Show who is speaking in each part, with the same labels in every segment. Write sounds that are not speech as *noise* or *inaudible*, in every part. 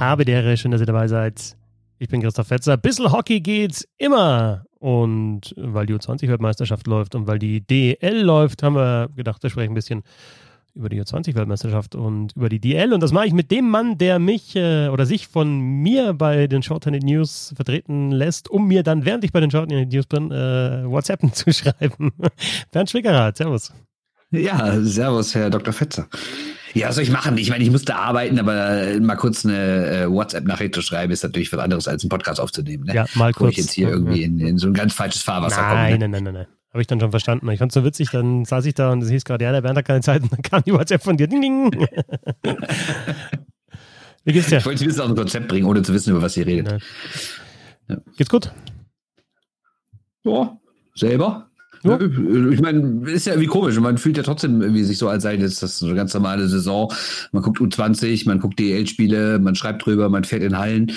Speaker 1: habe der Ehre, schön, dass ihr dabei seid. Ich bin Christoph Fetzer. Bissl Hockey geht immer. Und weil die U20-Weltmeisterschaft läuft und weil die DL läuft, haben wir gedacht, wir sprechen ein bisschen über die U20-Weltmeisterschaft und über die DL. Und das mache ich mit dem Mann, der mich äh, oder sich von mir bei den Shorthanded News vertreten lässt, um mir dann, während ich bei den Shorthanded News bin, äh, WhatsApp *laughs* zu schreiben. Bernd Schwickerath, servus.
Speaker 2: Ja, servus, Herr Dr. Fetzer. Ja, was soll ich machen? Ich meine, ich musste arbeiten, aber mal kurz eine äh, WhatsApp-Nachricht zu schreiben, ist natürlich was anderes, als einen Podcast aufzunehmen. Ne?
Speaker 1: Ja, mal kurz.
Speaker 2: Wo ich jetzt hier irgendwie in, in so ein ganz falsches Fahrwasser
Speaker 1: nein,
Speaker 2: komme.
Speaker 1: Ne? Nein, nein, nein, nein. Habe ich dann schon verstanden. Ich fand es so witzig, dann saß ich da und es hieß gerade, ja, der Bernd hat keine Zeit *laughs* und dann kam die WhatsApp von dir. Ding, ding. *laughs* Wie geht's dir?
Speaker 2: Ich wollte Sie wissen auf ein Konzept bringen, ohne zu wissen, über was ihr redet.
Speaker 1: Ja. Geht's gut?
Speaker 2: Ja, selber? Ja. Ich meine, ist ja irgendwie komisch. Man fühlt ja trotzdem irgendwie sich so, als sei das, das eine ganz normale Saison. Man guckt U20, man guckt DL-Spiele, man schreibt drüber, man fährt in Hallen.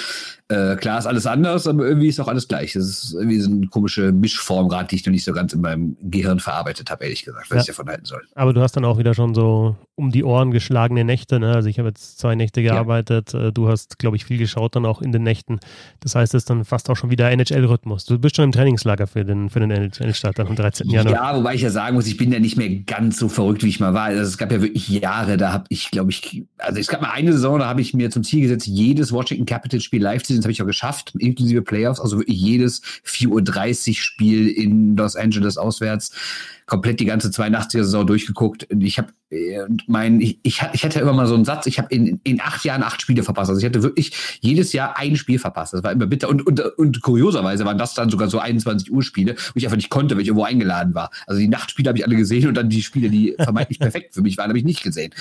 Speaker 2: Äh, klar ist alles anders, aber irgendwie ist auch alles gleich. Das ist irgendwie so eine komische Mischform gerade, die ich noch nicht so ganz in meinem Gehirn verarbeitet habe, ehrlich gesagt, was ja. ich davon halten soll.
Speaker 1: Aber du hast dann auch wieder schon so um die Ohren geschlagene Nächte. Ne? Also ich habe jetzt zwei Nächte gearbeitet. Ja. Äh, du hast, glaube ich, viel geschaut dann auch in den Nächten. Das heißt, es ist dann fast auch schon wieder NHL-Rhythmus. Du bist schon im Trainingslager für den, für den NHL-Start am 13. Januar.
Speaker 2: Ja, wobei ich ja sagen muss, ich bin ja nicht mehr ganz so verrückt, wie ich mal war. Also es gab ja wirklich Jahre, da habe ich, glaube ich, also es gab mal eine Saison, da habe ich mir zum Ziel gesetzt, jedes Washington Capitals-Spiel live zu sehen. Das habe ich auch geschafft inklusive Playoffs, also wirklich jedes 4.30 Uhr Spiel in Los Angeles auswärts komplett die ganze 82er-Saison durchgeguckt. Ich habe äh, mein, ich, ich, hatte immer mal so einen Satz, ich habe in, in acht Jahren acht Spiele verpasst. Also ich hatte wirklich jedes Jahr ein Spiel verpasst. Das war immer bitter. Und, und, und kurioserweise waren das dann sogar so 21 Uhr Spiele, wo ich einfach nicht konnte, weil ich irgendwo eingeladen war. Also die Nachtspiele habe ich alle gesehen und dann die Spiele, die vermeintlich *laughs* perfekt für mich waren, habe ich nicht gesehen.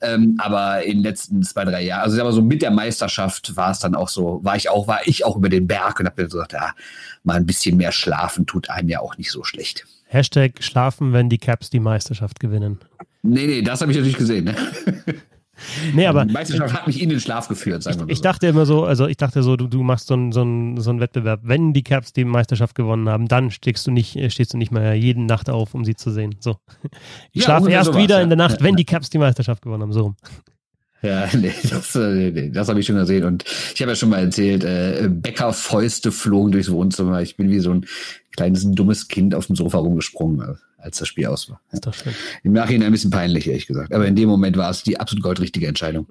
Speaker 2: Ähm, aber in den letzten zwei, drei Jahren, also aber so mit der Meisterschaft war es dann auch so, war ich auch, war ich auch über den Berg und habe mir gesagt, ja, mal ein bisschen mehr schlafen tut einem ja auch nicht so schlecht.
Speaker 1: Hashtag schlafen, wenn die Caps die Meisterschaft gewinnen.
Speaker 2: Nee, nee, das habe ich natürlich gesehen. Ne? *laughs*
Speaker 1: Nee, aber.
Speaker 2: Die Meisterschaft hat mich in den Schlaf geführt, sagen wir
Speaker 1: mal. Ich, so. dachte immer so, also ich dachte so, du, du machst so einen so so einen Wettbewerb. Wenn die Caps die Meisterschaft gewonnen haben, dann stehst du nicht, stehst du nicht mehr jede Nacht auf, um sie zu sehen. So. *laughs* Ich ja, schlafe erst sowas, wieder ja. in der Nacht, wenn die Caps die Meisterschaft gewonnen haben. So
Speaker 2: Ja, *laughs* nee, das, nee, nee, das habe ich schon gesehen. Und ich habe ja schon mal erzählt, äh, Bäckerfäuste flogen durchs Wohnzimmer. Ich bin wie so ein kleines, dummes Kind auf dem Sofa rumgesprungen, äh, als das Spiel aus war. Ist doch schön. Im Nachhinein ein bisschen peinlich, ehrlich gesagt. Aber in dem Moment war es die absolut goldrichtige Entscheidung.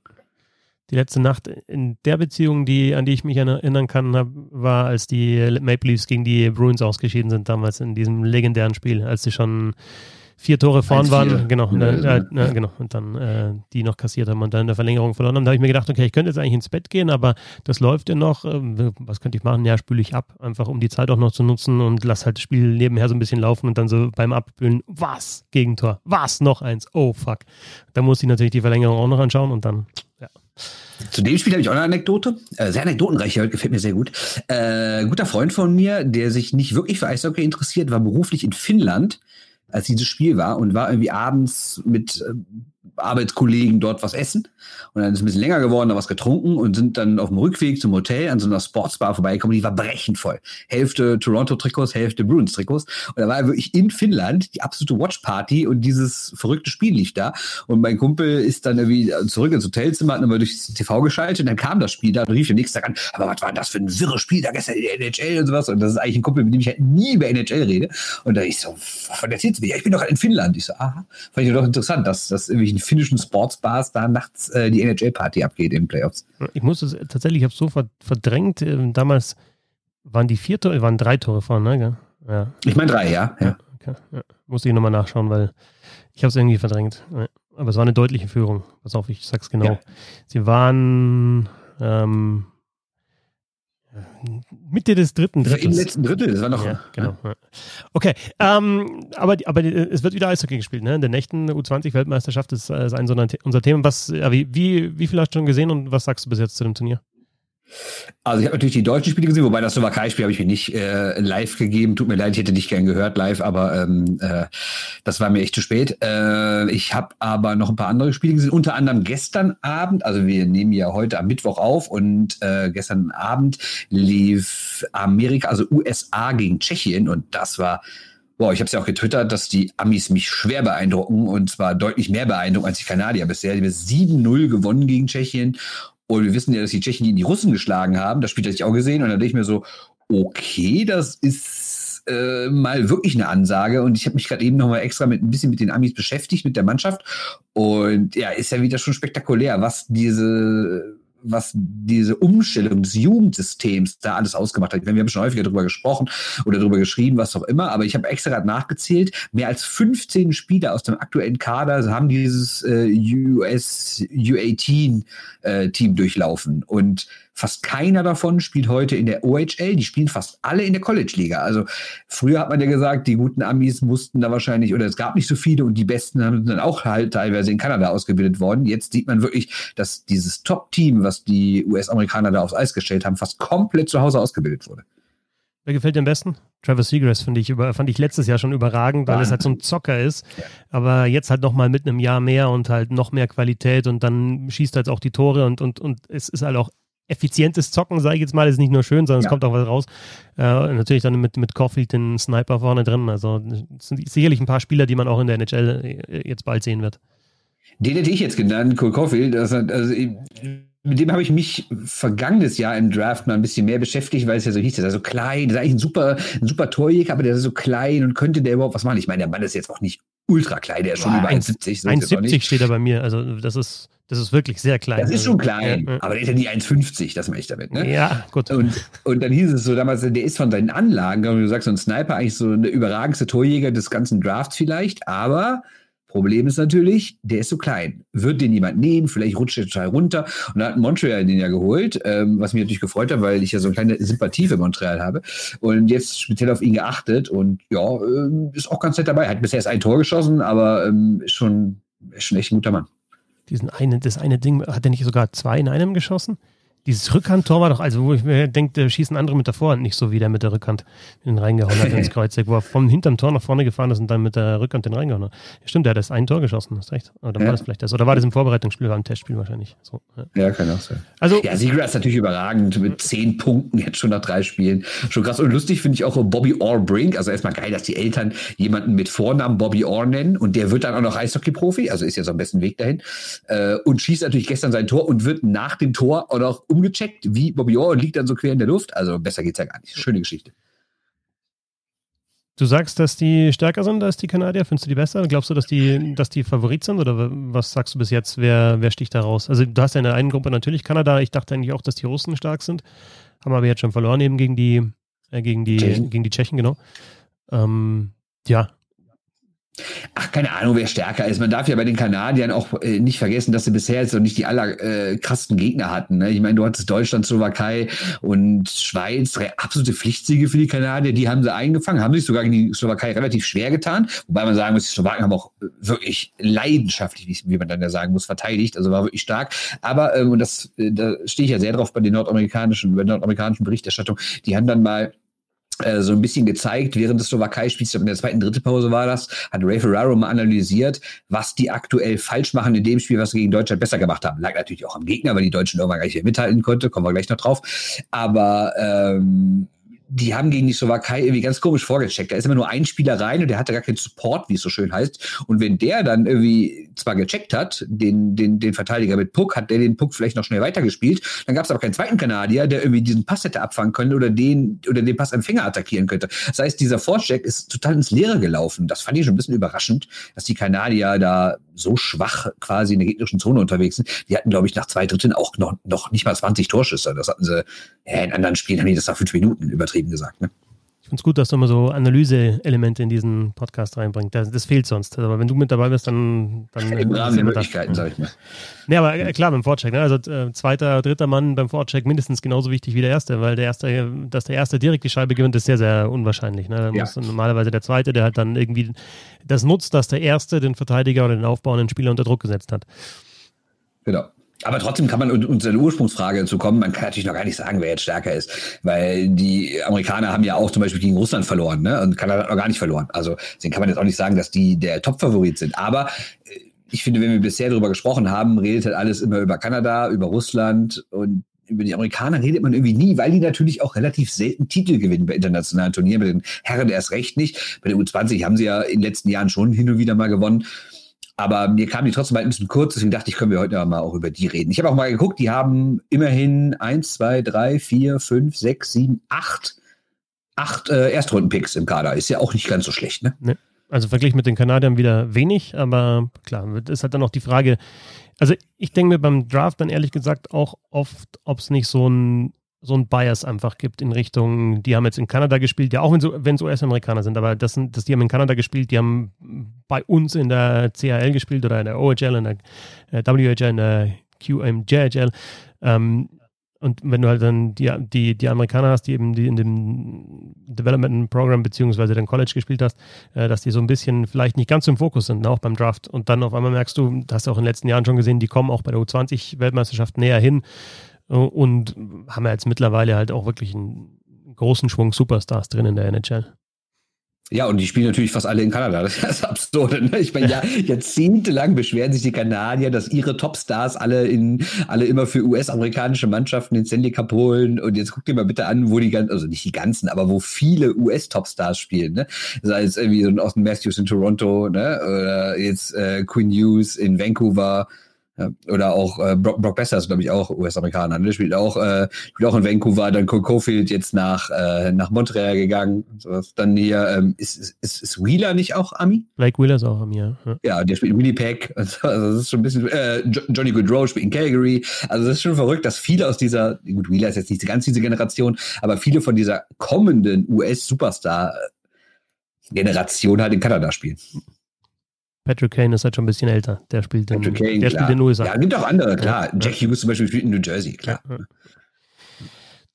Speaker 1: Die letzte Nacht in der Beziehung, die, an die ich mich erinnern kann, war, als die Maple Leafs gegen die Bruins ausgeschieden sind, damals in diesem legendären Spiel, als sie schon vier Tore vorn waren, genau, ja, äh, äh, genau, und dann äh, die noch kassiert haben und dann in der Verlängerung verloren haben. Da habe ich mir gedacht, okay, ich könnte jetzt eigentlich ins Bett gehen, aber das läuft ja noch. Ähm, was könnte ich machen? Ja, spüle ich ab, einfach um die Zeit auch noch zu nutzen und lass halt das Spiel nebenher so ein bisschen laufen und dann so beim Abspülen, was? Gegentor, was? Noch eins, oh fuck. Da muss ich natürlich die Verlängerung auch noch anschauen und dann, ja.
Speaker 2: Zu dem Spiel habe ich auch eine Anekdote. Äh, sehr anekdotenreich, gefällt mir sehr gut. Äh, guter Freund von mir, der sich nicht wirklich für Eishockey interessiert, war beruflich in Finnland als dieses Spiel war und war irgendwie abends mit äh, Arbeitskollegen dort was essen. Und dann ist es ein bisschen länger geworden, da was getrunken und sind dann auf dem Rückweg zum Hotel an so einer Sportsbar vorbeigekommen. Die war brechend voll. Hälfte Toronto-Trikots, Hälfte Bruins-Trikots. Und da war wirklich in Finnland die absolute Watch-Party und dieses verrückte Spiel lief da. Und mein Kumpel ist dann irgendwie zurück ins Hotelzimmer, hat nochmal durchs TV geschaltet und dann kam das Spiel da und rief nächsten Tag an, aber was war das für ein wirres Spiel da gestern in der NHL und sowas. Und das ist eigentlich ein Kumpel, mit dem ich halt nie über NHL rede. Und da ich so, von erzählst du mir? Ja, ich bin doch in Finnland. Ich so, aha. Fand ich doch interessant, dass das irgendwie ein finnischen Sportsbars da nachts äh, die NHL-Party abgeht in Playoffs.
Speaker 1: Ich muss es tatsächlich, ich habe es so verdrängt. Äh, damals waren die vier Tore, waren drei Tore vorne, ne?
Speaker 2: Ja. Ich meine drei, ja. ja.
Speaker 1: Okay, ja. Muss ich nochmal nachschauen, weil ich habe es irgendwie verdrängt. Aber es war eine deutliche Führung. Pass auf, ich sag's genau. Ja. Sie waren ähm, Mitte des dritten
Speaker 2: Drittels. Im letzten Drittel, das war noch. Ja,
Speaker 1: genau. Ja. Okay, ähm, aber, aber es wird wieder Eishockey gespielt, ne? In der nächsten U20-Weltmeisterschaft ist, ist ein so unser Thema. Was, wie, wie, wie viel hast du schon gesehen und was sagst du bis jetzt zu dem Turnier?
Speaker 2: Also ich habe natürlich die deutschen Spiele gesehen, wobei das Slowakei-Spiel habe ich mir nicht äh, live gegeben. Tut mir leid, ich hätte dich gern gehört live, aber ähm, äh, das war mir echt zu spät. Äh, ich habe aber noch ein paar andere Spiele gesehen, unter anderem gestern Abend. Also wir nehmen ja heute am Mittwoch auf und äh, gestern Abend lief Amerika, also USA gegen Tschechien und das war Boah, ich habe es ja auch getwittert, dass die Amis mich schwer beeindrucken und zwar deutlich mehr beeindrucken als die Kanadier bisher. Die haben 7-0 gewonnen gegen Tschechien Und wir wissen ja, dass die Tschechen die, die Russen geschlagen haben. Das Spiel hatte ich auch gesehen. Und dann denke ich mir so, okay, das ist äh, mal wirklich eine Ansage. Und ich habe mich gerade eben noch mal extra mit ein bisschen mit den Amis beschäftigt, mit der Mannschaft. Und ja, ist ja wieder schon spektakulär, was diese was diese Umstellung des Jugendsystems da alles ausgemacht hat. Wir haben schon häufiger darüber gesprochen oder darüber geschrieben, was auch immer, aber ich habe extra gerade nachgezählt. Mehr als 15 Spieler aus dem aktuellen Kader haben dieses äh, US U18 äh, durchlaufen und Fast keiner davon spielt heute in der OHL. Die spielen fast alle in der College-Liga. Also früher hat man ja gesagt, die guten Amis mussten da wahrscheinlich, oder es gab nicht so viele und die Besten haben dann auch halt teilweise in Kanada ausgebildet worden. Jetzt sieht man wirklich, dass dieses Top-Team, was die US-Amerikaner da aufs Eis gestellt haben, fast komplett zu Hause ausgebildet wurde.
Speaker 1: Wer gefällt dir am besten? Travis Seagrass finde ich über, fand ich letztes Jahr schon überragend, weil es halt so ein Zocker ist. Ja. Aber jetzt halt nochmal mit einem Jahr mehr und halt noch mehr Qualität und dann schießt halt auch die Tore und, und, und es ist halt auch effizientes Zocken, sage ich jetzt mal, ist nicht nur schön, sondern ja. es kommt auch was raus. Äh, natürlich dann mit, mit Caulfield den Sniper vorne drin. Also es sind sicherlich ein paar Spieler, die man auch in der NHL äh, jetzt bald sehen wird.
Speaker 2: Den hätte ich jetzt genannt, Cole Caulfield. Also, also, mit dem habe ich mich vergangenes Jahr im Draft mal ein bisschen mehr beschäftigt, weil es ja so hieß, der ist so klein, der ist eigentlich ein super, ein super Torjäger, aber der ist so klein und könnte der überhaupt was machen? Ich meine, der Mann ist jetzt auch nicht ultra klein, der ist schon Boah, über 1,70.
Speaker 1: So 1,70 steht er bei mir, also das ist das ist wirklich sehr klein.
Speaker 2: Das ist schon klein, ja, aber der ist ja nicht 1,50, das meine ich damit. Ne?
Speaker 1: Ja, gut.
Speaker 2: Und, und dann hieß es so damals, der ist von seinen Anlagen, wie du sagst, so ein Sniper, eigentlich so eine überragendste Torjäger des ganzen Drafts vielleicht, aber Problem ist natürlich, der ist so klein. Wird den jemand nehmen? Vielleicht rutscht er total runter. Und da hat Montreal den ja geholt, ähm, was mich natürlich gefreut hat, weil ich ja so eine kleine Sympathie für Montreal habe. Und jetzt speziell auf ihn geachtet und ja, ähm, ist auch ganz nett dabei. Hat bisher erst ein Tor geschossen, aber ähm, ist, schon, ist schon echt ein guter Mann
Speaker 1: diesen eine, das eine Ding, hat er nicht sogar zwei in einem geschossen? Dieses Rückhandtor war doch, also wo ich mir denke, da schießen andere mit der Vorhand nicht so wie der mit der Rückhand den reingehauen hat ins *laughs* Kreuzeck, wo er vom hinterm Tor nach vorne gefahren ist und dann mit der Rückhand den reingehauen hat. Ja, stimmt, der hat das ein Tor geschossen, hast recht. Oder ja. war das vielleicht das? Oder war das im Vorbereitungsspiel, war im Testspiel wahrscheinlich. So,
Speaker 2: ja. ja, kann auch sein. Also, ja, Sieger ist natürlich überragend mit zehn Punkten jetzt schon nach drei Spielen. Schon krass und lustig finde ich auch Bobby Orr-Brink. Also erstmal geil, dass die Eltern jemanden mit Vornamen Bobby Orr nennen und der wird dann auch noch Eishockey-Profi, also ist ja so am besten Weg dahin. Äh, und schießt natürlich gestern sein Tor und wird nach dem Tor auch noch umgecheckt, wie Bobby Orr liegt dann so quer in der Luft. Also besser geht's ja gar nicht. Schöne Geschichte.
Speaker 1: Du sagst, dass die stärker sind als die Kanadier. Findest du die besser? Glaubst du, dass die, dass die Favorit sind? Oder was sagst du bis jetzt? Wer, wer sticht da raus? Also, du hast ja in der einen Gruppe natürlich Kanada. Ich dachte eigentlich auch, dass die Russen stark sind. Haben aber jetzt schon verloren eben gegen die, äh, gegen die, Tschechen. gegen die Tschechen, genau. Ähm, ja,
Speaker 2: Ach, keine Ahnung, wer stärker ist. Man darf ja bei den Kanadiern auch äh, nicht vergessen, dass sie bisher jetzt noch nicht die aller äh, Gegner hatten. Ne? Ich meine, du hattest Deutschland, Slowakei und Schweiz, drei absolute Pflichtsiege für die Kanadier. Die haben sie eingefangen, haben sich sogar gegen die Slowakei relativ schwer getan. Wobei man sagen muss, die Slowaken haben auch wirklich leidenschaftlich, wie, man dann ja sagen muss, verteidigt. Also war wirklich stark. Aber, ähm, und das, äh, da stehe ich ja sehr drauf bei den nordamerikanischen, bei der nordamerikanischen Berichterstattung, die haben dann mal äh, so ein bisschen gezeigt, während des Slowakei-Spiels, in der zweiten, dritten Pause war das, hat Ray Ferraro mal analysiert, was die aktuell falsch machen in dem Spiel, was sie gegen Deutschland besser gemacht haben. Lag natürlich auch am Gegner, weil die Deutschen irgendwann gar nicht mehr mithalten konnte, kommen wir gleich noch drauf. Aber ähm, die haben gegen die Slowakei irgendwie ganz komisch vorgecheckt. Da ist immer nur ein Spieler rein und der hatte gar keinen Support, wie es so schön heißt. Und wenn der dann irgendwie zwar gecheckt hat, den, den, den Verteidiger mit Puck, hat der den Puck vielleicht noch schnell weitergespielt. Dann gab es aber keinen zweiten Kanadier, der irgendwie diesen Pass hätte abfangen können oder den, oder den Passempfänger attackieren könnte. Das heißt, dieser Vorcheck ist total ins Leere gelaufen. Das fand ich schon ein bisschen überraschend, dass die Kanadier da so schwach quasi in der gegnerischen Zone unterwegs sind. Die hatten, glaube ich, nach zwei Dritteln auch noch, noch nicht mal 20 Torschüsse. Das hatten sie, ja, in anderen Spielen haben die das nach fünf Minuten übertrieben gesagt. Ne?
Speaker 1: Ich finde es gut, dass du immer so Analyse-Elemente in diesen Podcast reinbringst. Das, das, fehlt sonst. Aber wenn du mit dabei bist, dann. dann
Speaker 2: Im Rahmen der Möglichkeiten, sag ich mal.
Speaker 1: Nee, aber äh, klar, beim Vorcheck. Ne? Also äh, zweiter, dritter Mann beim Vorcheck mindestens genauso wichtig wie der erste, weil der erste, dass der erste direkt die Scheibe gewinnt, ist sehr, sehr unwahrscheinlich. Ne? Ja. muss normalerweise der zweite, der halt dann irgendwie das nutzt, dass der erste den Verteidiger oder den aufbauenden Spieler unter Druck gesetzt hat.
Speaker 2: Genau. Aber trotzdem kann man uns seine Ursprungsfrage zu kommen. Man kann natürlich noch gar nicht sagen, wer jetzt stärker ist, weil die Amerikaner haben ja auch zum Beispiel gegen Russland verloren, ne? Und Kanada hat noch gar nicht verloren. Also deswegen kann man jetzt auch nicht sagen, dass die der Top-Favorit sind. Aber äh, ich finde, wenn wir bisher darüber gesprochen haben, redet halt alles immer über Kanada, über Russland und über die Amerikaner redet man irgendwie nie, weil die natürlich auch relativ selten Titel gewinnen bei internationalen Turnieren. Bei den Herren erst recht nicht. Bei der U20 haben sie ja in den letzten Jahren schon hin und wieder mal gewonnen. Aber mir kam die trotzdem halt ein bisschen kurz, deswegen dachte ich, können wir heute mal auch über die reden. Ich habe auch mal geguckt, die haben immerhin eins, zwei, drei, vier, fünf, sechs, sieben, acht, acht äh, Erstrunden-Picks im Kader. Ist ja auch nicht ganz so schlecht, ne?
Speaker 1: Nee. Also verglichen mit den Kanadiern wieder wenig, aber klar, ist halt dann auch die Frage. Also ich denke mir beim Draft dann ehrlich gesagt auch oft, ob es nicht so ein so ein Bias einfach gibt in Richtung, die haben jetzt in Kanada gespielt, ja auch wenn es US-Amerikaner sind, aber das sind, das, die haben in Kanada gespielt, die haben bei uns in der CHL gespielt oder in der OHL, in der äh, WHL, in der QMJHL. Ähm, und wenn du halt dann die, die, die Amerikaner hast, die eben die in dem Development Program beziehungsweise dann College gespielt hast, äh, dass die so ein bisschen vielleicht nicht ganz im Fokus sind, ne, auch beim Draft. Und dann auf einmal merkst du, hast du auch in den letzten Jahren schon gesehen, die kommen auch bei der U20-Weltmeisterschaft näher hin und haben ja jetzt mittlerweile halt auch wirklich einen großen Schwung Superstars drin in der NHL.
Speaker 2: Ja, und die spielen natürlich fast alle in Kanada. Das ist absurd. Ne? Ich meine, ja, *laughs* jahrzehntelang beschweren sich die Kanadier, dass ihre Topstars alle in, alle immer für US-amerikanische Mannschaften den Stanley Cup holen. Und jetzt guck dir mal bitte an, wo die ganzen, also nicht die ganzen, aber wo viele US-Topstars spielen, ne? Sei es irgendwie so ein Austin Matthews in Toronto, ne? Oder jetzt äh, Quinn Hughes in Vancouver ja, oder auch äh, Brock, Brock Besser ist, glaube ich, auch US-Amerikaner. Ne? Spielt auch, äh, spielt auch in Vancouver, dann Cofield jetzt nach, äh, nach Montreal gegangen. Sowas. Dann hier, ähm, ist, ist, ist Wheeler nicht auch Ami?
Speaker 1: Blake Wheeler ist auch Ami, ja.
Speaker 2: Ja, der spielt in Winnipeg. *laughs* Also, das ist schon ein bisschen, äh, Johnny Goodrow spielt in Calgary. Also das ist schon verrückt, dass viele aus dieser, gut, Wheeler ist jetzt nicht ganz diese Generation, aber viele von dieser kommenden US-Superstar-Generation halt in Kanada spielen.
Speaker 1: Patrick Kane ist halt schon ein bisschen älter. Der spielt in,
Speaker 2: Patrick Kane,
Speaker 1: der
Speaker 2: klar.
Speaker 1: spielt in den USA.
Speaker 2: Ja, gibt auch andere, klar. Ja, Jack Hughes zum Beispiel spielt in New Jersey, klar. Ja,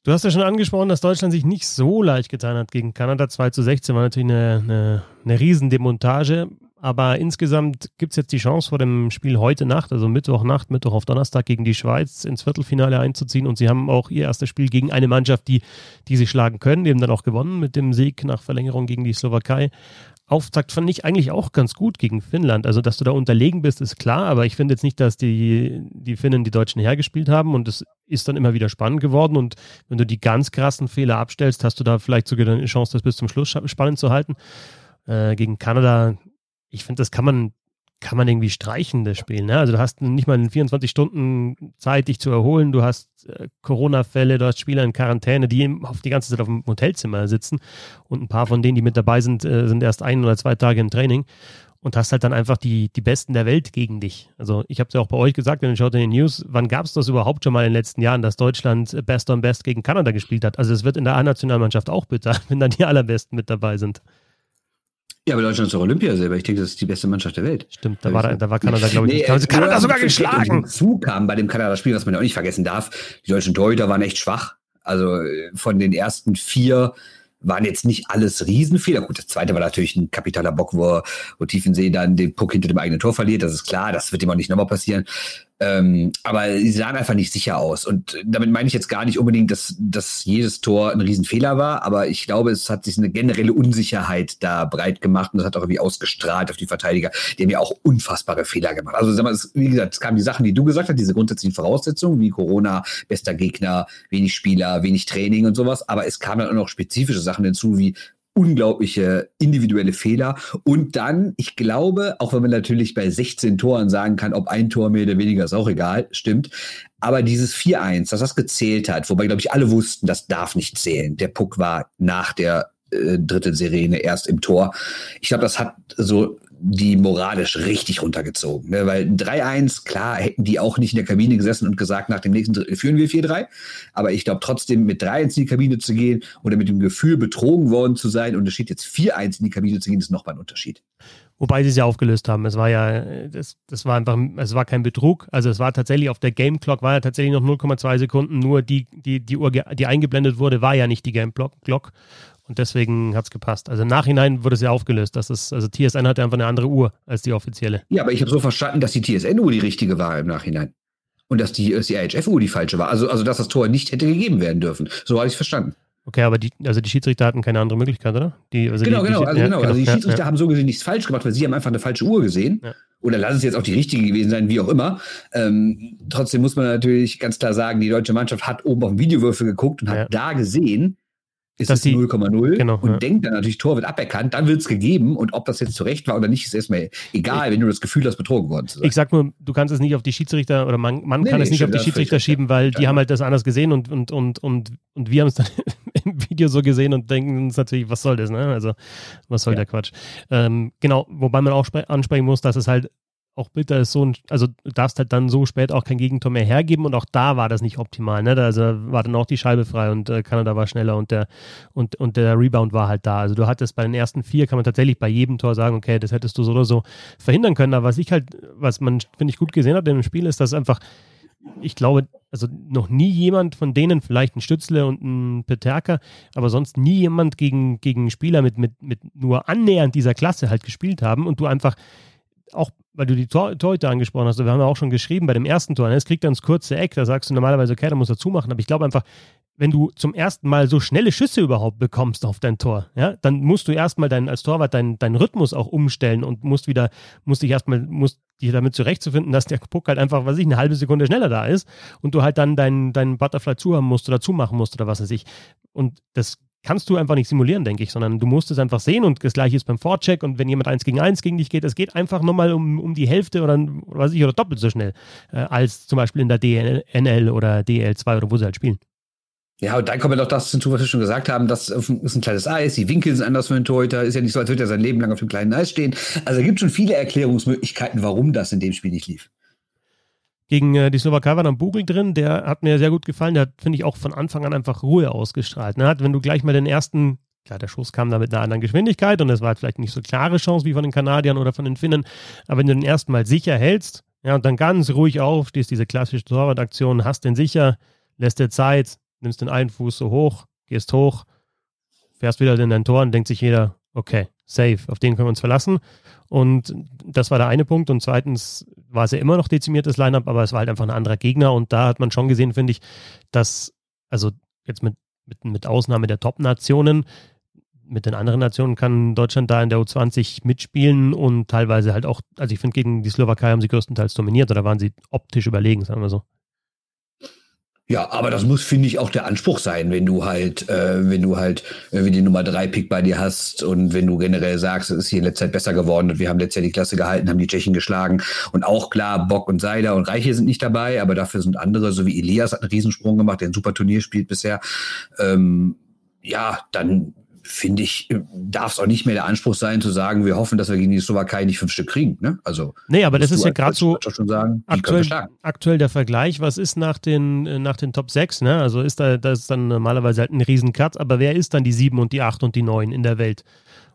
Speaker 1: Du hast ja schon angesprochen, dass Deutschland sich nicht so leicht getan hat gegen Kanada. 2 zu 16 war natürlich eine, eine, eine Riesendemontage. Aber insgesamt gibt es jetzt die Chance vor dem Spiel heute Nacht, also Mittwochnacht, Mittwoch auf Donnerstag gegen die Schweiz ins Viertelfinale einzuziehen. Und sie haben auch ihr erstes Spiel gegen eine Mannschaft, die, die sie schlagen können. Die haben dann auch gewonnen mit dem Sieg nach Verlängerung gegen die Slowakei. Auftakt fand ich eigentlich auch ganz gut gegen Finnland. Also, dass du da unterlegen bist, ist klar, aber ich finde jetzt nicht, dass die, die Finnen die Deutschen hergespielt haben und es ist dann immer wieder spannend geworden. Und wenn du die ganz krassen Fehler abstellst, hast du da vielleicht sogar eine Chance, das bis zum Schluss spannend zu halten. Äh, gegen Kanada, ich finde, das kann man kann man irgendwie streichen, das Spiel. Ne? Also du hast nicht mal 24 Stunden Zeit, dich zu erholen. Du hast äh, Corona-Fälle, du hast Spieler in Quarantäne, die auf die ganze Zeit auf dem Hotelzimmer sitzen. Und ein paar von denen, die mit dabei sind, äh, sind erst ein oder zwei Tage im Training. Und hast halt dann einfach die, die Besten der Welt gegen dich. Also ich habe es ja auch bei euch gesagt, wenn ihr schaut in den News, wann gab es das überhaupt schon mal in den letzten Jahren, dass Deutschland Best on Best gegen Kanada gespielt hat? Also es wird in der A-Nationalmannschaft auch bitter, *laughs* wenn dann die allerbesten mit dabei sind.
Speaker 2: Ja, aber Deutschland ist doch Olympia selber. Ich denke, das ist die beste Mannschaft der Welt.
Speaker 1: Stimmt, da war, da war Kanada, glaube ich, nee, nicht.
Speaker 2: Also Kanada sogar geschlagen. Zukam bei dem Kanada-Spiel, was man ja auch nicht vergessen darf. Die deutschen Torhüter waren echt schwach. Also äh, von den ersten vier waren jetzt nicht alles Riesenfehler. Gut, das zweite war natürlich ein kapitaler Bock, wo, wo Tiefensee dann den Puck hinter dem eigenen Tor verliert. Das ist klar, das wird ihm auch nicht nochmal passieren. Ähm, aber sie sahen einfach nicht sicher aus. Und damit meine ich jetzt gar nicht unbedingt, dass, dass jedes Tor ein Riesenfehler war, aber ich glaube, es hat sich eine generelle Unsicherheit da breit gemacht und das hat auch irgendwie ausgestrahlt auf die Verteidiger. Die haben ja auch unfassbare Fehler gemacht. Also sag mal, es, wie gesagt, es kamen die Sachen, die du gesagt hast, diese grundsätzlichen Voraussetzungen, wie Corona, bester Gegner, wenig Spieler, wenig Training und sowas, aber es kamen dann auch noch spezifische Sachen hinzu, wie unglaubliche individuelle Fehler. Und dann, ich glaube, auch wenn man natürlich bei 16 Toren sagen kann, ob ein Tor mehr oder weniger ist auch egal, stimmt. Aber dieses 4-1, dass das gezählt hat, wobei, glaube ich, alle wussten, das darf nicht zählen. Der Puck war nach der äh, dritten Sirene erst im Tor. Ich glaube, das hat so die moralisch richtig runtergezogen. Ne? Weil 3-1, klar, hätten die auch nicht in der Kabine gesessen und gesagt, nach dem nächsten Drittel führen wir 4-3. Aber ich glaube trotzdem, mit 3-1 in die Kabine zu gehen oder mit dem Gefühl, betrogen worden zu sein und es steht jetzt 4-1 in die Kabine zu gehen, ist nochmal ein Unterschied.
Speaker 1: Wobei sie es ja aufgelöst haben. Es war ja, das, das war einfach, es war kein Betrug. Also es war tatsächlich auf der Game Clock war ja tatsächlich noch 0,2 Sekunden. Nur die, die, die Uhr, die eingeblendet wurde, war ja nicht die Game Clock. Und deswegen hat es gepasst. Also im Nachhinein wurde es ja aufgelöst. Das ist, also TSN hatte einfach eine andere Uhr als die offizielle.
Speaker 2: Ja, aber ich habe so verstanden, dass die TSN-Uhr die richtige war im Nachhinein. Und dass die, die IHF-Uhr die falsche war. Also, also dass das Tor nicht hätte gegeben werden dürfen. So habe ich es verstanden.
Speaker 1: Okay, aber die, also die Schiedsrichter hatten keine andere Möglichkeit, oder? Die,
Speaker 2: also genau, die, genau, also, ja, genau. Also die Schiedsrichter ja, haben so gesehen nichts falsch gemacht, weil sie haben einfach eine falsche Uhr gesehen. Ja. Oder lass es jetzt auch die richtige gewesen sein, wie auch immer. Ähm, trotzdem muss man natürlich ganz klar sagen, die deutsche Mannschaft hat oben auf den Videowürfel geguckt und hat da gesehen, ist es 0,0 genau, und ja. denkt dann natürlich, Tor wird aberkannt, dann wird es gegeben und ob das jetzt zu Recht war oder nicht, ist erstmal egal, ich, wenn du das Gefühl hast, betrogen worden zu
Speaker 1: sein. Ich sag nur, du kannst es nicht auf die Schiedsrichter oder man, man nee, kann nee, es nicht auf die Schiedsrichter schieben, weil die haben halt das anders gesehen und, und, und, und, und wir haben es dann *laughs* im Video so gesehen und denken uns natürlich, was soll das, ne? Also, was soll ja. der Quatsch? Ähm, genau, wobei man auch ansprechen muss, dass es halt auch bitter ist so ein, also du darfst halt dann so spät auch kein Gegentor mehr hergeben und auch da war das nicht optimal, ne? Also war dann auch die Scheibe frei und äh, Kanada war schneller und der und, und der Rebound war halt da. Also du hattest bei den ersten vier kann man tatsächlich bei jedem Tor sagen, okay, das hättest du so oder so verhindern können. Aber was ich halt, was man, finde ich, gut gesehen hat in dem Spiel, ist, dass einfach, ich glaube, also noch nie jemand von denen, vielleicht ein Stützle und ein Peterka, aber sonst nie jemand gegen, gegen Spieler mit, mit, mit nur annähernd dieser Klasse halt gespielt haben und du einfach auch weil du die Tor Torhüter angesprochen hast, wir haben ja auch schon geschrieben bei dem ersten Tor, ne, es kriegt dann das kurze Eck, da sagst du normalerweise, okay, da muss er zumachen, aber ich glaube einfach, wenn du zum ersten Mal so schnelle Schüsse überhaupt bekommst auf dein Tor, ja, dann musst du erstmal dein, als Torwart deinen dein Rhythmus auch umstellen und musst wieder, musst dich erstmal, musst dich damit zurechtzufinden, dass der Puck halt einfach, was ich, eine halbe Sekunde schneller da ist und du halt dann deinen dein Butterfly zuhaben musst oder zumachen musst oder was weiß ich. Und das kannst du einfach nicht simulieren, denke ich, sondern du musst es einfach sehen und das gleiche ist beim Vorcheck und wenn jemand eins gegen eins gegen dich geht, es geht einfach nochmal um, um die Hälfte oder, oder was ich, oder doppelt so schnell äh, als zum Beispiel in der DNL oder DL2 oder wo sie halt spielen.
Speaker 2: Ja, und dann kommt ja doch das hinzu, was wir schon gesagt haben, das ist ein kleines Eis, die Winkel sind anders für einen Torhüter, ist ja nicht so, als würde er sein Leben lang auf dem kleinen Eis stehen. Also es gibt schon viele Erklärungsmöglichkeiten, warum das in dem Spiel nicht lief.
Speaker 1: Gegen äh, die Slowakei war dann Bugel drin, der hat mir sehr gut gefallen. Der hat, finde ich, auch von Anfang an einfach Ruhe ausgestrahlt. Ne? Hat, wenn du gleich mal den ersten, klar, der Schuss kam da mit einer anderen Geschwindigkeit und es war halt vielleicht nicht so klare Chance wie von den Kanadiern oder von den Finnen, aber wenn du den ersten Mal sicher hältst, ja, und dann ganz ruhig aufstehst, diese klassische Torwart-Aktion, hast den sicher, lässt dir Zeit, nimmst den einen Fuß so hoch, gehst hoch, fährst wieder in dein Tor und denkt sich jeder, okay, safe, auf den können wir uns verlassen. Und das war der eine Punkt. Und zweitens war es ja immer noch dezimiertes Lineup, aber es war halt einfach ein anderer Gegner. Und da hat man schon gesehen, finde ich, dass, also jetzt mit, mit, mit Ausnahme der Top-Nationen, mit den anderen Nationen kann Deutschland da in der U20 mitspielen und teilweise halt auch, also ich finde, gegen die Slowakei haben sie größtenteils dominiert oder waren sie optisch überlegen, sagen wir so.
Speaker 2: Ja, aber das muss, finde ich, auch der Anspruch sein, wenn du halt, äh, wenn du halt irgendwie die Nummer drei Pick bei dir hast und wenn du generell sagst, es ist hier in letzter Zeit besser geworden und wir haben letztes Jahr die Klasse gehalten, haben die Tschechen geschlagen und auch klar, Bock und Seider und Reiche sind nicht dabei, aber dafür sind andere, so wie Elias hat einen Riesensprung gemacht, der ein super Turnier spielt bisher. Ähm, ja, dann finde ich, äh, darf es auch nicht mehr der Anspruch sein, zu sagen, wir hoffen, dass wir gegen die Slowakei nicht fünf Stück kriegen. Ne? Also,
Speaker 1: nee, aber das ist ja gerade so sagen, aktuell, aktuell, der Vergleich. Was ist nach den, äh, nach den Top 6? Ne? Also ist da, das ist dann normalerweise halt ein Riesencut, aber wer ist dann die 7 und die 8 und die 9 in der Welt?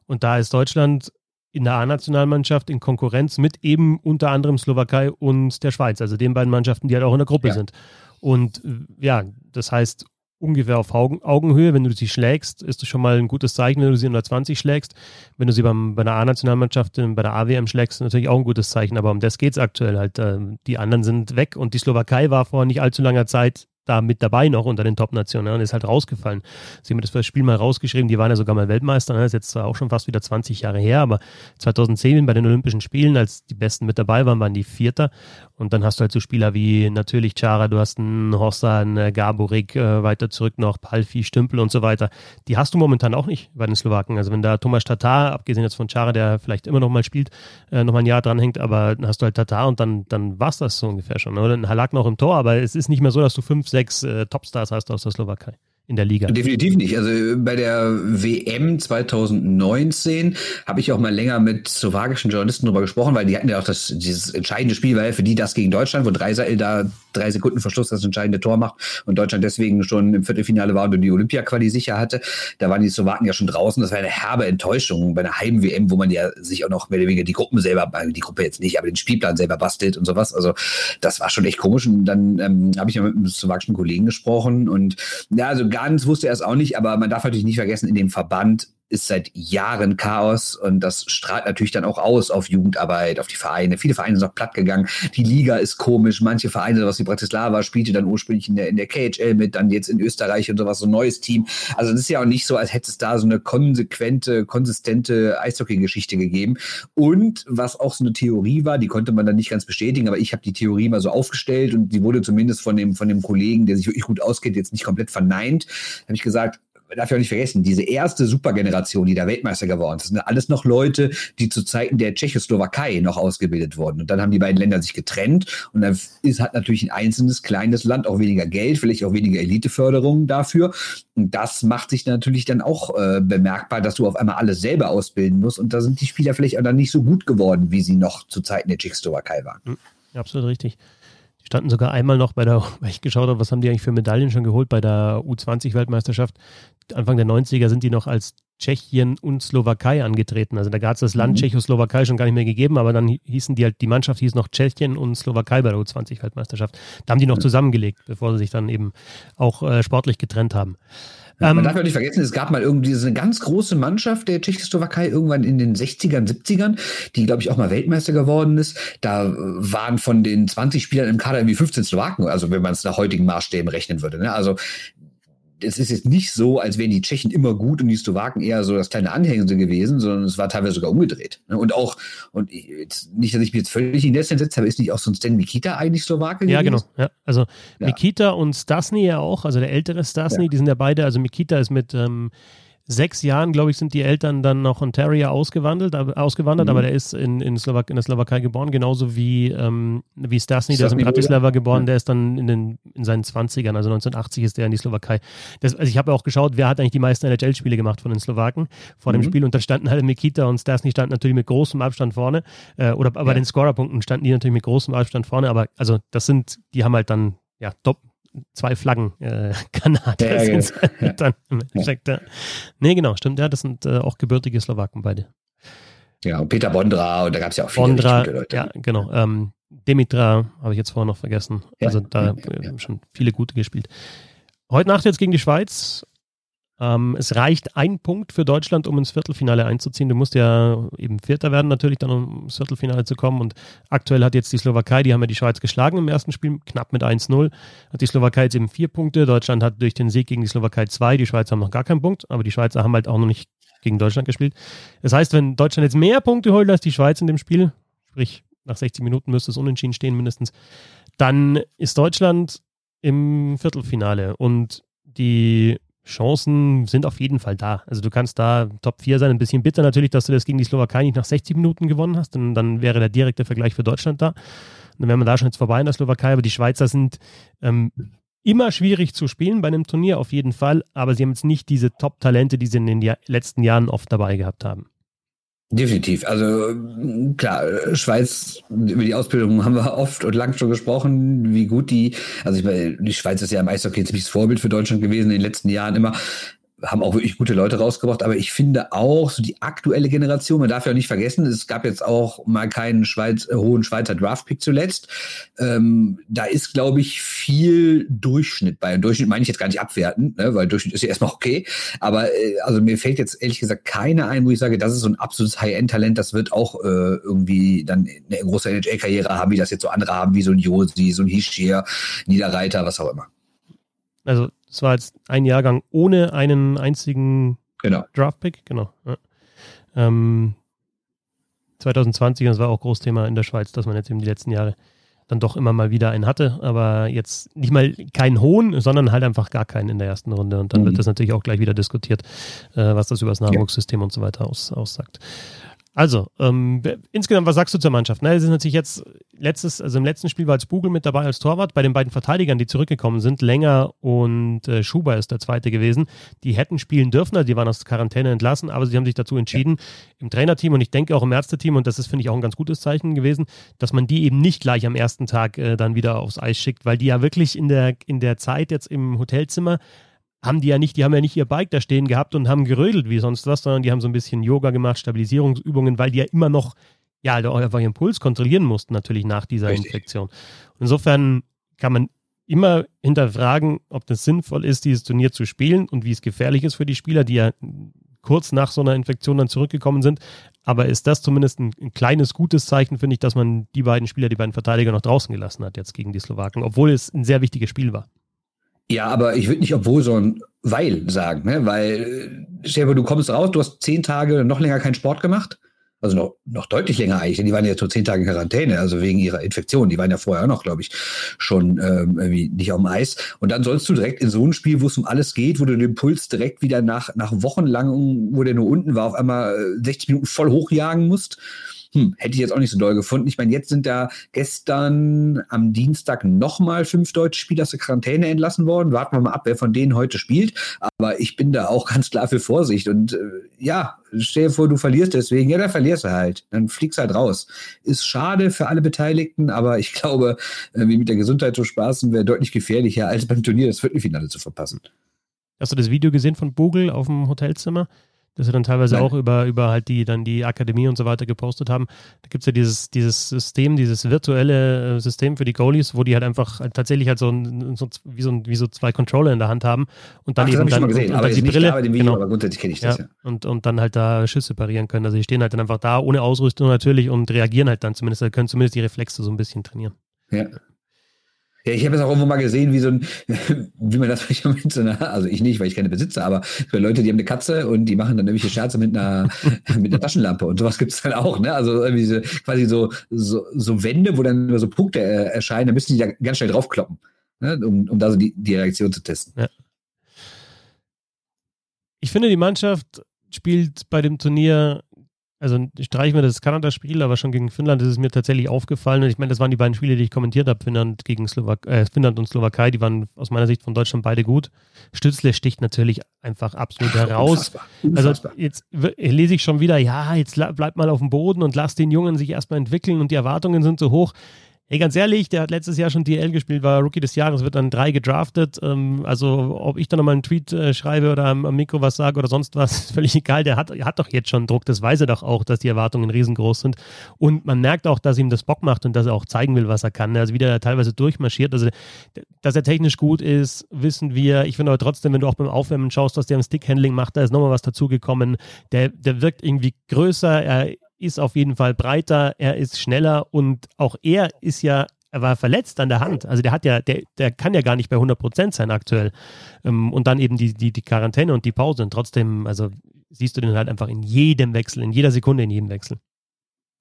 Speaker 1: Und da ist Deutschland in der A-Nationalmannschaft in Konkurrenz mit eben unter anderem Slowakei und der Schweiz, also den beiden Mannschaften, die halt auch in der Gruppe ja. sind. Und äh, ja, das heißt, ungefähr auf Augen, Augenhöhe. Wenn du sie schlägst, ist das schon mal ein gutes Zeichen, wenn du sie unter 20 schlägst. Wenn du sie beim, bei der A-Nationalmannschaft, bei der AWM schlägst, natürlich auch ein gutes Zeichen. Aber um das geht es aktuell halt. Ähm, die anderen sind weg und die Slowakei war vor nicht allzu langer Zeit da mit dabei noch unter den Top-Nationen ne, und ist halt rausgefallen. Sie haben das für das Spiel mal rausgeschrieben, die waren ja sogar mal Weltmeister, ne? das ist jetzt zwar auch schon fast wieder 20 Jahre her, aber 2010 bei den Olympischen Spielen, als die Besten mit dabei waren, waren die Vierter und dann hast du halt so Spieler wie natürlich Chara, du hast einen Hossa, einen Gaborik, äh, weiter zurück noch Palfi, Stümpel und so weiter. Die hast du momentan auch nicht bei den Slowaken. Also wenn da Thomas Tatar, abgesehen jetzt von Chara, der vielleicht immer noch mal spielt, äh, noch mal ein Jahr dranhängt, aber dann hast du halt Tatar und dann, dann war es das so ungefähr schon. Oder ein Halak noch im Tor, aber es ist nicht mehr so, dass du fünf, sechs äh, Topstars hast aus der Slowakei in der Liga.
Speaker 2: Definitiv nicht. Also bei der WM 2019 habe ich auch mal länger mit slowakischen Journalisten darüber gesprochen, weil die hatten ja auch das, dieses entscheidende Spiel, weil für die das gegen Deutschland, wo Dreiseil da drei Sekunden Verschluss das entscheidende Tor macht und Deutschland deswegen schon im Viertelfinale war und die Olympia-Quali sicher hatte. Da waren die Slowaken ja schon draußen. Das war eine herbe Enttäuschung bei einer Heim-WM, wo man ja sich auch noch mehr oder weniger die Gruppen selber, also die Gruppe jetzt nicht, aber den Spielplan selber bastelt und sowas. Also das war schon echt komisch. Und dann ähm, habe ich ja mit einem slowakischen Kollegen gesprochen und ja, also ganz wusste er es auch nicht, aber man darf natürlich nicht vergessen, in dem Verband ist seit Jahren Chaos und das strahlt natürlich dann auch aus auf Jugendarbeit, auf die Vereine. Viele Vereine sind auch platt gegangen. Die Liga ist komisch. Manche Vereine, was wie Bratislava, spielte dann ursprünglich in der, in der KHL mit, dann jetzt in Österreich und sowas, so ein neues Team. Also das ist ja auch nicht so, als hätte es da so eine konsequente, konsistente Eishockey-Geschichte gegeben. Und was auch so eine Theorie war, die konnte man dann nicht ganz bestätigen, aber ich habe die Theorie mal so aufgestellt und die wurde zumindest von dem, von dem Kollegen, der sich wirklich gut auskennt, jetzt nicht komplett verneint. Habe ich gesagt, darf ja auch nicht vergessen, diese erste Supergeneration, die da Weltmeister geworden ist, sind alles noch Leute, die zu Zeiten der Tschechoslowakei noch ausgebildet wurden. Und dann haben die beiden Länder sich getrennt und dann ist, hat natürlich ein einzelnes kleines Land auch weniger Geld, vielleicht auch weniger Eliteförderung dafür. Und das macht sich natürlich dann auch äh, bemerkbar, dass du auf einmal alles selber ausbilden musst. Und da sind die Spieler vielleicht auch dann nicht so gut geworden, wie sie noch zu Zeiten der Tschechoslowakei waren.
Speaker 1: Ja, hm, absolut richtig standen sogar einmal noch bei der, *laughs* weil ich geschaut habe, was haben die eigentlich für Medaillen schon geholt bei der U20-Weltmeisterschaft. Anfang der 90er sind die noch als Tschechien und Slowakei angetreten. Also da gab es das Land mhm. Tschechoslowakei schon gar nicht mehr gegeben, aber dann hießen die halt, die Mannschaft hieß noch Tschechien und Slowakei bei der U20-Weltmeisterschaft. Da haben die noch zusammengelegt, bevor sie sich dann eben auch äh, sportlich getrennt haben.
Speaker 2: Man ähm, darf ja nicht vergessen, es gab mal irgendwie diese ganz große Mannschaft der Tschechoslowakei irgendwann in den 60ern, 70ern, die, glaube ich, auch mal Weltmeister geworden ist. Da waren von den 20 Spielern im Kader irgendwie 15 Slowaken, also wenn man es nach heutigen Maßstäben rechnen würde. Ne? Also es ist jetzt nicht so, als wären die Tschechen immer gut und die Slowaken eher so das kleine Anhängsel gewesen, sondern es war teilweise sogar umgedreht. Ne? Und auch, und jetzt, nicht, dass ich mich jetzt völlig in Netz setze, aber ist nicht auch so ein Stan Mikita eigentlich Slowake
Speaker 1: gewesen? Ja, genau. Ja, also ja. Mikita und Stasny ja auch, also der ältere Stasny, ja. die sind ja beide, also Mikita ist mit ähm, sechs Jahren, glaube ich, sind die Eltern dann nach Ontario ausgewandert, ausgewandert mhm. aber der ist in, in, Slowak in der Slowakei geboren, genauso wie, ähm, wie Stasny, der ist in Bratislava geboren, ja. der ist dann in, den, in seinen 20ern, also 1980 ist der in die Slowakei. Das, also ich habe auch geschaut, wer hat eigentlich die meisten NHL-Spiele gemacht von den Slowaken vor mhm. dem Spiel und da standen halt Mikita und Stasny standen natürlich mit großem Abstand vorne, äh, oder ja. bei den Scorerpunkten standen die natürlich mit großem Abstand vorne, aber also das sind, die haben halt dann ja, top, zwei Flaggen äh, *laughs* Kanadier ja, sind *laughs* ja. dann im Endeffekt. Ja. Nee, genau, stimmt. Ja, das sind äh, auch gebürtige Slowaken beide.
Speaker 2: Ja, und Peter Bondra und da gab es ja auch viele
Speaker 1: Bondra, Leute. Ja, genau. Ähm, Demitra habe ich jetzt vorher noch vergessen. also da äh, schon viele gute gespielt. Heute Nacht jetzt gegen die Schweiz. Ähm, es reicht ein Punkt für Deutschland, um ins Viertelfinale einzuziehen. Du musst ja eben Vierter werden, natürlich, dann um ins Viertelfinale zu kommen. Und aktuell hat jetzt die Slowakei, die haben ja die Schweiz geschlagen im ersten Spiel, knapp mit 1-0. Hat die Slowakei jetzt eben vier Punkte. Deutschland hat durch den Sieg gegen die Slowakei zwei. Die Schweizer haben noch gar keinen Punkt, aber die Schweizer haben halt auch noch nicht gegen Deutschland gespielt. Das heißt, wenn Deutschland jetzt mehr Punkte holt als die Schweiz in dem Spiel, sprich nach 60 Minuten müsste es unentschieden stehen mindestens, dann ist Deutschland im Viertelfinale. Und die Chancen sind auf jeden Fall da. Also du kannst da Top 4 sein. Ein bisschen bitter natürlich, dass du das gegen die Slowakei nicht nach 60 Minuten gewonnen hast. Denn dann wäre der direkte Vergleich für Deutschland da. dann wären wir da schon jetzt vorbei in der Slowakei. Aber die Schweizer sind ähm, immer schwierig zu spielen bei einem Turnier auf jeden Fall. Aber sie haben jetzt nicht diese Top-Talente, die sie in den letzten Jahren oft dabei gehabt haben.
Speaker 2: Definitiv. Also klar, Schweiz, über die Ausbildung haben wir oft und lang schon gesprochen, wie gut die, also ich meine, die Schweiz ist ja im Eishockey ein ziemliches Vorbild für Deutschland gewesen in den letzten Jahren immer haben auch wirklich gute Leute rausgebracht, aber ich finde auch so die aktuelle Generation, man darf ja nicht vergessen, es gab jetzt auch mal keinen Schweiz, äh, hohen Schweizer Draftpick zuletzt. Ähm, da ist, glaube ich, viel Durchschnitt bei. Und Durchschnitt meine ich jetzt gar nicht abwerten, ne, weil Durchschnitt ist ja erstmal okay. Aber äh, also mir fällt jetzt ehrlich gesagt keiner ein, wo ich sage, das ist so ein absolutes High-End-Talent, das wird auch äh, irgendwie dann eine große NHL-Karriere haben, wie das jetzt so andere haben, wie so ein Josi, so ein Hischier, Niederreiter, was auch immer.
Speaker 1: Also es war jetzt ein Jahrgang ohne einen einzigen genau. Draftpick, genau. Ja. Ähm, 2020, das war auch Großthema in der Schweiz, dass man jetzt eben die letzten Jahre dann doch immer mal wieder einen hatte, aber jetzt nicht mal keinen hohen, sondern halt einfach gar keinen in der ersten Runde. Und dann mhm. wird das natürlich auch gleich wieder diskutiert, äh, was das über das Nachwuchssystem ja. und so weiter aus, aussagt. Also, ähm, insgesamt, was sagst du zur Mannschaft? Ne, es ist natürlich jetzt letztes, also im letzten Spiel war als Bugel mit dabei als Torwart. Bei den beiden Verteidigern, die zurückgekommen sind, Länger und äh, Schuber ist der zweite gewesen. Die hätten spielen dürfen, also die waren aus Quarantäne entlassen, aber sie haben sich dazu entschieden, ja. im Trainerteam und ich denke auch im Ärzteteam, und das ist, finde ich, auch ein ganz gutes Zeichen gewesen, dass man die eben nicht gleich am ersten Tag äh, dann wieder aufs Eis schickt, weil die ja wirklich in der, in der Zeit jetzt im Hotelzimmer haben die ja nicht, die haben ja nicht ihr Bike da stehen gehabt und haben gerödelt wie sonst was, sondern die haben so ein bisschen Yoga gemacht, Stabilisierungsübungen, weil die ja immer noch, ja, halt auch einfach ihren Puls kontrollieren mussten, natürlich nach dieser Richtig. Infektion. insofern kann man immer hinterfragen, ob das sinnvoll ist, dieses Turnier zu spielen und wie es gefährlich ist für die Spieler, die ja kurz nach so einer Infektion dann zurückgekommen sind. Aber ist das zumindest ein, ein kleines gutes Zeichen, finde ich, dass man die beiden Spieler, die beiden Verteidiger noch draußen gelassen hat jetzt gegen die Slowaken, obwohl es ein sehr wichtiges Spiel war.
Speaker 2: Ja, aber ich würde nicht obwohl, sondern weil sagen, ne? weil, Scherber, du kommst raus, du hast zehn Tage noch länger keinen Sport gemacht. Also noch, noch deutlich länger eigentlich. Die waren ja so zehn Tage in Quarantäne, also wegen ihrer Infektion. Die waren ja vorher auch noch, glaube ich, schon ähm, irgendwie nicht auf dem Eis. Und dann sollst du direkt in so ein Spiel, wo es um alles geht, wo du den Puls direkt wieder nach, nach wochenlang, wo der nur unten war, auf einmal 60 äh, Minuten voll hochjagen musst hm, hätte ich jetzt auch nicht so doll gefunden. Ich meine, jetzt sind da gestern am Dienstag nochmal fünf deutsche Spieler aus der Quarantäne entlassen worden. Warten wir mal ab, wer von denen heute spielt. Aber ich bin da auch *laughs* ganz klar für Vorsicht. Und äh, ja, stell dir vor, du verlierst deswegen. Ja, dann verlierst du halt. Dann fliegst du halt raus. Ist schade für alle Beteiligten, aber ich glaube, wie mit der Gesundheit zu spaßen, wäre deutlich gefährlicher, als beim Turnier das Viertelfinale zu verpassen.
Speaker 1: Hast du das Video gesehen von Bogel auf dem Hotelzimmer? Dass sie dann teilweise Nein. auch über, über halt die, dann die Akademie und so weiter gepostet haben. Da gibt es ja dieses, dieses System, dieses virtuelle äh, System für die Goalies, wo die halt einfach halt tatsächlich halt so, so, wie, so wie so zwei Controller in der Hand haben und dann Ach, eben dann, und, und
Speaker 2: dann die Brille. Video, genau. aber grundsätzlich kenne ich das,
Speaker 1: ja. ja. Und, und dann halt da Schüsse parieren können. Also die stehen halt dann einfach da ohne Ausrüstung natürlich und reagieren halt dann zumindest, können zumindest die Reflexe so ein bisschen trainieren.
Speaker 2: Ja. Ja, ich habe es auch irgendwo mal gesehen, wie so ein, *laughs* wie man das mit so einer, also ich nicht, weil ich keine besitze, aber für Leute, die haben eine Katze und die machen dann irgendwelche Scherze mit einer, *laughs* mit einer Taschenlampe und sowas gibt es dann auch, ne? Also irgendwie so, quasi so, so, so Wände, wo dann so Punkte äh, erscheinen, da müssen die da ganz schnell draufkloppen, ne? um, um da so die, die Reaktion zu testen. Ja.
Speaker 1: Ich finde, die Mannschaft spielt bei dem Turnier also streichen wir das Kanada-Spiel, aber schon gegen Finnland ist es mir tatsächlich aufgefallen. Und ich meine, das waren die beiden Spiele, die ich kommentiert habe, Finnland gegen Slowak äh, Finnland und Slowakei, die waren aus meiner Sicht von Deutschland beide gut. Stützle sticht natürlich einfach absolut heraus. Unfassbar. Unfassbar. Also jetzt lese ich schon wieder, ja, jetzt bleib mal auf dem Boden und lass den Jungen sich erstmal entwickeln und die Erwartungen sind so hoch. Hey, ganz ehrlich, der hat letztes Jahr schon DL gespielt, war Rookie des Jahres, wird dann drei gedraftet. Ähm, also, ob ich dann nochmal einen Tweet äh, schreibe oder am, am, Mikro was sage oder sonst was, ist *laughs* völlig egal. Der hat, hat doch jetzt schon Druck. Das weiß er doch auch, dass die Erwartungen riesengroß sind. Und man merkt auch, dass ihm das Bock macht und dass er auch zeigen will, was er kann. Also, wieder teilweise durchmarschiert. Also, dass er technisch gut ist, wissen wir. Ich finde aber trotzdem, wenn du auch beim Aufwärmen schaust, was der im Stickhandling macht, da ist nochmal was dazugekommen. Der, der wirkt irgendwie größer. Er ist auf jeden Fall breiter, er ist schneller und auch er ist ja, er war verletzt an der Hand. Also der hat ja, der, der kann ja gar nicht bei 100 Prozent sein aktuell. Ähm, und dann eben die, die, die Quarantäne und die Pause. Und trotzdem, also siehst du den halt einfach in jedem Wechsel, in jeder Sekunde in jedem Wechsel.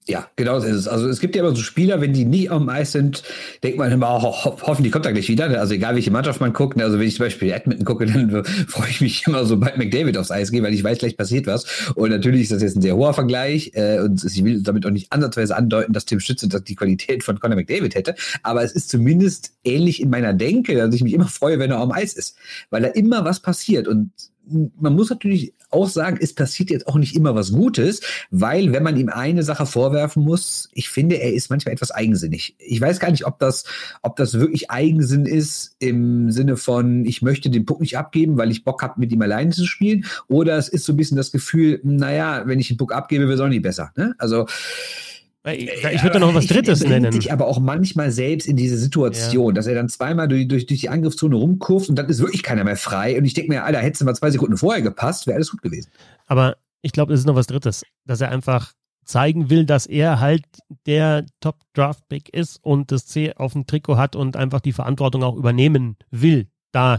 Speaker 2: Ja, genau so ist es. Also es gibt ja immer so Spieler, wenn die nicht am Eis sind, denkt man immer, ho ho hoffentlich kommt er gleich wieder. Also egal, welche Mannschaft man guckt. Also wenn ich zum Beispiel Edmonton gucke, *laughs* dann freue ich mich immer, sobald McDavid aufs Eis geht, weil ich weiß, gleich passiert was. Und natürlich ist das jetzt ein sehr hoher Vergleich. Äh, und ich will damit auch nicht ansatzweise andeuten, dass Tim Stütze die Qualität von Conor McDavid hätte. Aber es ist zumindest ähnlich in meiner Denke, dass ich mich immer freue, wenn er am Eis ist. Weil da immer was passiert. Und man muss natürlich auch sagen, es passiert jetzt auch nicht immer was Gutes, weil wenn man ihm eine Sache vorwerfen muss, ich finde, er ist manchmal etwas eigensinnig. Ich weiß gar nicht, ob das, ob das wirklich Eigensinn ist im Sinne von, ich möchte den Puck nicht abgeben, weil ich Bock habe, mit ihm alleine zu spielen, oder es ist so ein bisschen das Gefühl, naja, wenn ich den Puck abgebe, wird es auch nicht besser. Ne? Also
Speaker 1: ich, würde da noch was Drittes er nennen.
Speaker 2: sich aber auch manchmal selbst in diese Situation, ja. dass er dann zweimal durch, durch, durch die Angriffszone rumkurft und dann ist wirklich keiner mehr frei. Und ich denke mir, Alter, hättest du mal zwei Sekunden vorher gepasst, wäre alles gut gewesen.
Speaker 1: Aber ich glaube, es ist noch was Drittes, dass er einfach zeigen will, dass er halt der Top-Draft-Pick ist und das C auf dem Trikot hat und einfach die Verantwortung auch übernehmen will, da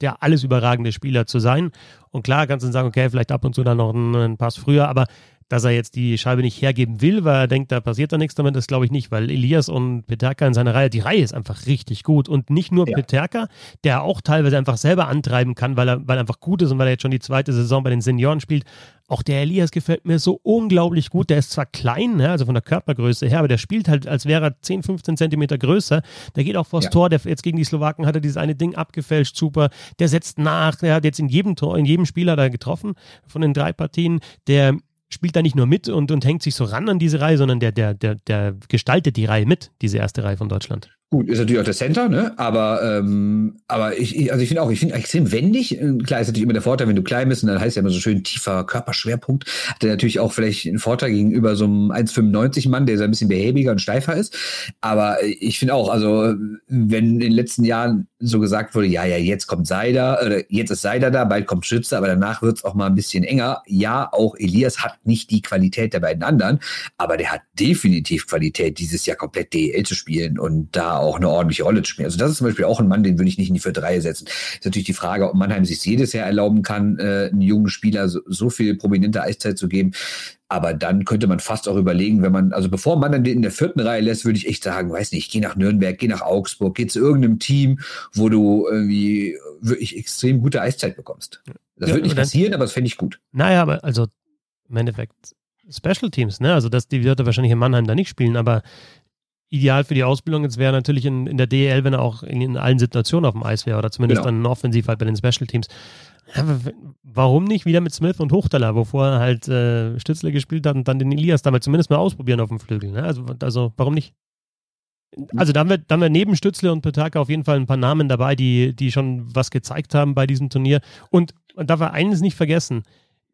Speaker 1: der alles überragende Spieler zu sein. Und klar kannst du sagen, okay, vielleicht ab und zu dann noch einen Pass früher, aber dass er jetzt die Scheibe nicht hergeben will, weil er denkt, da passiert da nichts damit, das glaube ich nicht, weil Elias und Peterka in seiner Reihe, die Reihe ist einfach richtig gut und nicht nur ja. Peterka, der auch teilweise einfach selber antreiben kann, weil er, weil er einfach gut ist und weil er jetzt schon die zweite Saison bei den Senioren spielt. Auch der Elias gefällt mir so unglaublich gut. Der ist zwar klein, ne, also von der Körpergröße her, aber der spielt halt, als wäre er 10, 15 Zentimeter größer. Der geht auch vors ja. Tor. Der, jetzt gegen die Slowaken hat er dieses eine Ding abgefälscht, super. Der setzt nach. Der hat jetzt in jedem Tor, in jedem Spieler da getroffen von den drei Partien. Der spielt da nicht nur mit und, und hängt sich so ran an diese Reihe, sondern der, der, der, der gestaltet die Reihe mit, diese erste Reihe von Deutschland.
Speaker 2: Gut, ist natürlich auch der Center, ne? Aber, ähm, aber ich, also ich finde auch, ich finde extrem wendig. Äh, klar ist natürlich immer der Vorteil, wenn du klein bist, und dann heißt ja immer so schön tiefer Körperschwerpunkt. Hat der natürlich auch vielleicht einen Vorteil gegenüber so einem 1,95 Mann, der so ein bisschen behäbiger und steifer ist. Aber ich finde auch, also wenn in den letzten Jahren so gesagt wurde, ja, ja, jetzt kommt Seider, oder jetzt ist Seider da, bald kommt Schütze, aber danach wird es auch mal ein bisschen enger. Ja, auch Elias hat nicht die Qualität der beiden anderen, aber der hat definitiv Qualität, dieses Jahr komplett DL zu spielen und da auch eine ordentliche Rolle zu spielen. Also das ist zum Beispiel auch ein Mann, den würde ich nicht in die vierte Reihe setzen. Ist natürlich die Frage, ob Mannheim sich jedes Jahr erlauben kann, äh, einen jungen Spieler so, so viel prominente Eiszeit zu geben. Aber dann könnte man fast auch überlegen, wenn man, also bevor man dann den in der vierten Reihe lässt, würde ich echt sagen, weiß nicht, geh nach Nürnberg, geh nach Augsburg, geh zu irgendeinem Team, wo du irgendwie wirklich extrem gute Eiszeit bekommst. Das ja, wird nicht passieren, aber das fände ich gut.
Speaker 1: Naja, aber also im Endeffekt Special Teams, ne? Also dass die wird er wahrscheinlich in Mannheim da nicht spielen, aber ideal für die Ausbildung jetzt wäre natürlich in, in der DEL, wenn er auch in, in, allen Situationen auf dem Eis wäre oder zumindest genau. dann offensiv halt bei den Special Teams. Warum nicht wieder mit Smith und Hochtaler, wovor er halt äh, Stützle gespielt hat und dann den Elias damit zumindest mal ausprobieren auf dem Flügel. Ne? Also, also warum nicht? Also da haben, wir, da haben wir neben Stützle und Petaka auf jeden Fall ein paar Namen dabei, die, die schon was gezeigt haben bei diesem Turnier. Und man darf eines nicht vergessen,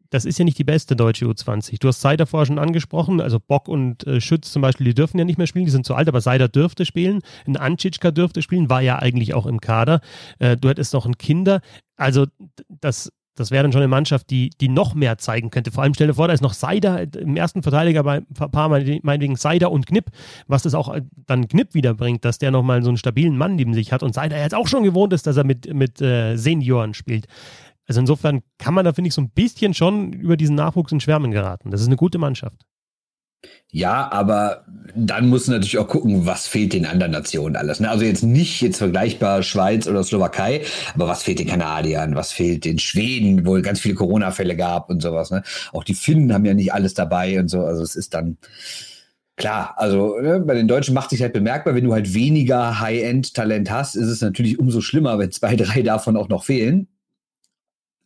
Speaker 1: das ist ja nicht die beste deutsche U20. Du hast Seider vorher schon angesprochen, also Bock und äh, Schütz zum Beispiel, die dürfen ja nicht mehr spielen, die sind zu alt, aber Seider dürfte spielen. Ein Ancicka dürfte spielen, war ja eigentlich auch im Kader. Äh, du hättest noch ein Kinder. Also das, das wäre dann schon eine Mannschaft, die, die noch mehr zeigen könnte. Vor allem stell dir vor, da ist noch Seider im ersten Verteidiger bei paar meinetwegen Seider und Knipp, was das auch dann Knipp wiederbringt, dass der nochmal so einen stabilen Mann neben sich hat und Seider jetzt auch schon gewohnt ist, dass er mit, mit äh, Senioren spielt. Also insofern kann man da, finde ich, so ein bisschen schon über diesen Nachwuchs in Schwärmen geraten. Das ist eine gute Mannschaft.
Speaker 2: Ja, aber dann muss man natürlich auch gucken, was fehlt den anderen Nationen alles. Ne? Also jetzt nicht jetzt vergleichbar Schweiz oder Slowakei, aber was fehlt den Kanadiern, was fehlt den Schweden, wo es ganz viele Corona-Fälle gab und sowas. Ne? Auch die Finnen haben ja nicht alles dabei und so. Also es ist dann klar, also ne, bei den Deutschen macht sich halt bemerkbar, wenn du halt weniger High-End-Talent hast, ist es natürlich umso schlimmer, wenn zwei, drei davon auch noch fehlen.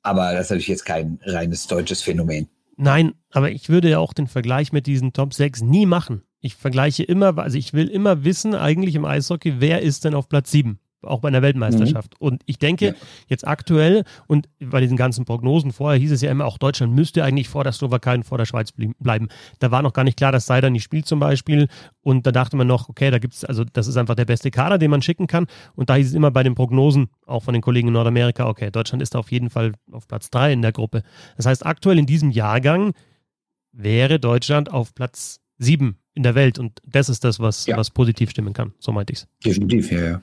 Speaker 2: Aber das ist natürlich jetzt kein reines deutsches Phänomen.
Speaker 1: Nein, aber ich würde ja auch den Vergleich mit diesen Top 6 nie machen. Ich vergleiche immer, also ich will immer wissen, eigentlich im Eishockey, wer ist denn auf Platz 7? Auch bei einer Weltmeisterschaft. Mhm. Und ich denke, ja. jetzt aktuell und bei diesen ganzen Prognosen vorher hieß es ja immer, auch Deutschland müsste eigentlich vor der Slowakei und vor der Schweiz bleiben. Da war noch gar nicht klar, dass Seider nicht spielt zum Beispiel. Und da dachte man noch, okay, da gibt es, also das ist einfach der beste Kader, den man schicken kann. Und da hieß es immer bei den Prognosen, auch von den Kollegen in Nordamerika, okay, Deutschland ist auf jeden Fall auf Platz 3 in der Gruppe. Das heißt, aktuell in diesem Jahrgang wäre Deutschland auf Platz 7 in der Welt. Und das ist das, was, ja. was positiv stimmen kann. So meinte ich es.
Speaker 2: Definitiv, ja, ja.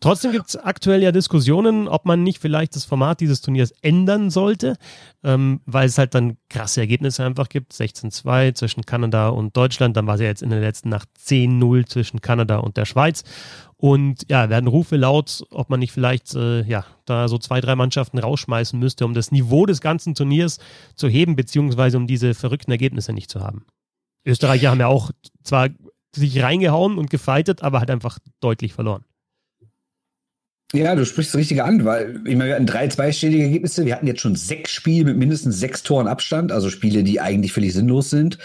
Speaker 1: Trotzdem gibt es aktuell ja Diskussionen, ob man nicht vielleicht das Format dieses Turniers ändern sollte, ähm, weil es halt dann krasse Ergebnisse einfach gibt. 16-2 zwischen Kanada und Deutschland, dann war es ja jetzt in der letzten Nacht 10-0 zwischen Kanada und der Schweiz. Und ja, werden Rufe laut, ob man nicht vielleicht äh, ja, da so zwei, drei Mannschaften rausschmeißen müsste, um das Niveau des ganzen Turniers zu heben, beziehungsweise um diese verrückten Ergebnisse nicht zu haben. Österreicher haben ja auch zwar sich reingehauen und gefeitet, aber halt einfach deutlich verloren.
Speaker 2: Ja, du sprichst das Richtige an, weil ich meine, wir hatten drei zweistellige Ergebnisse. Wir hatten jetzt schon sechs Spiele mit mindestens sechs Toren Abstand, also Spiele, die eigentlich völlig sinnlos sind.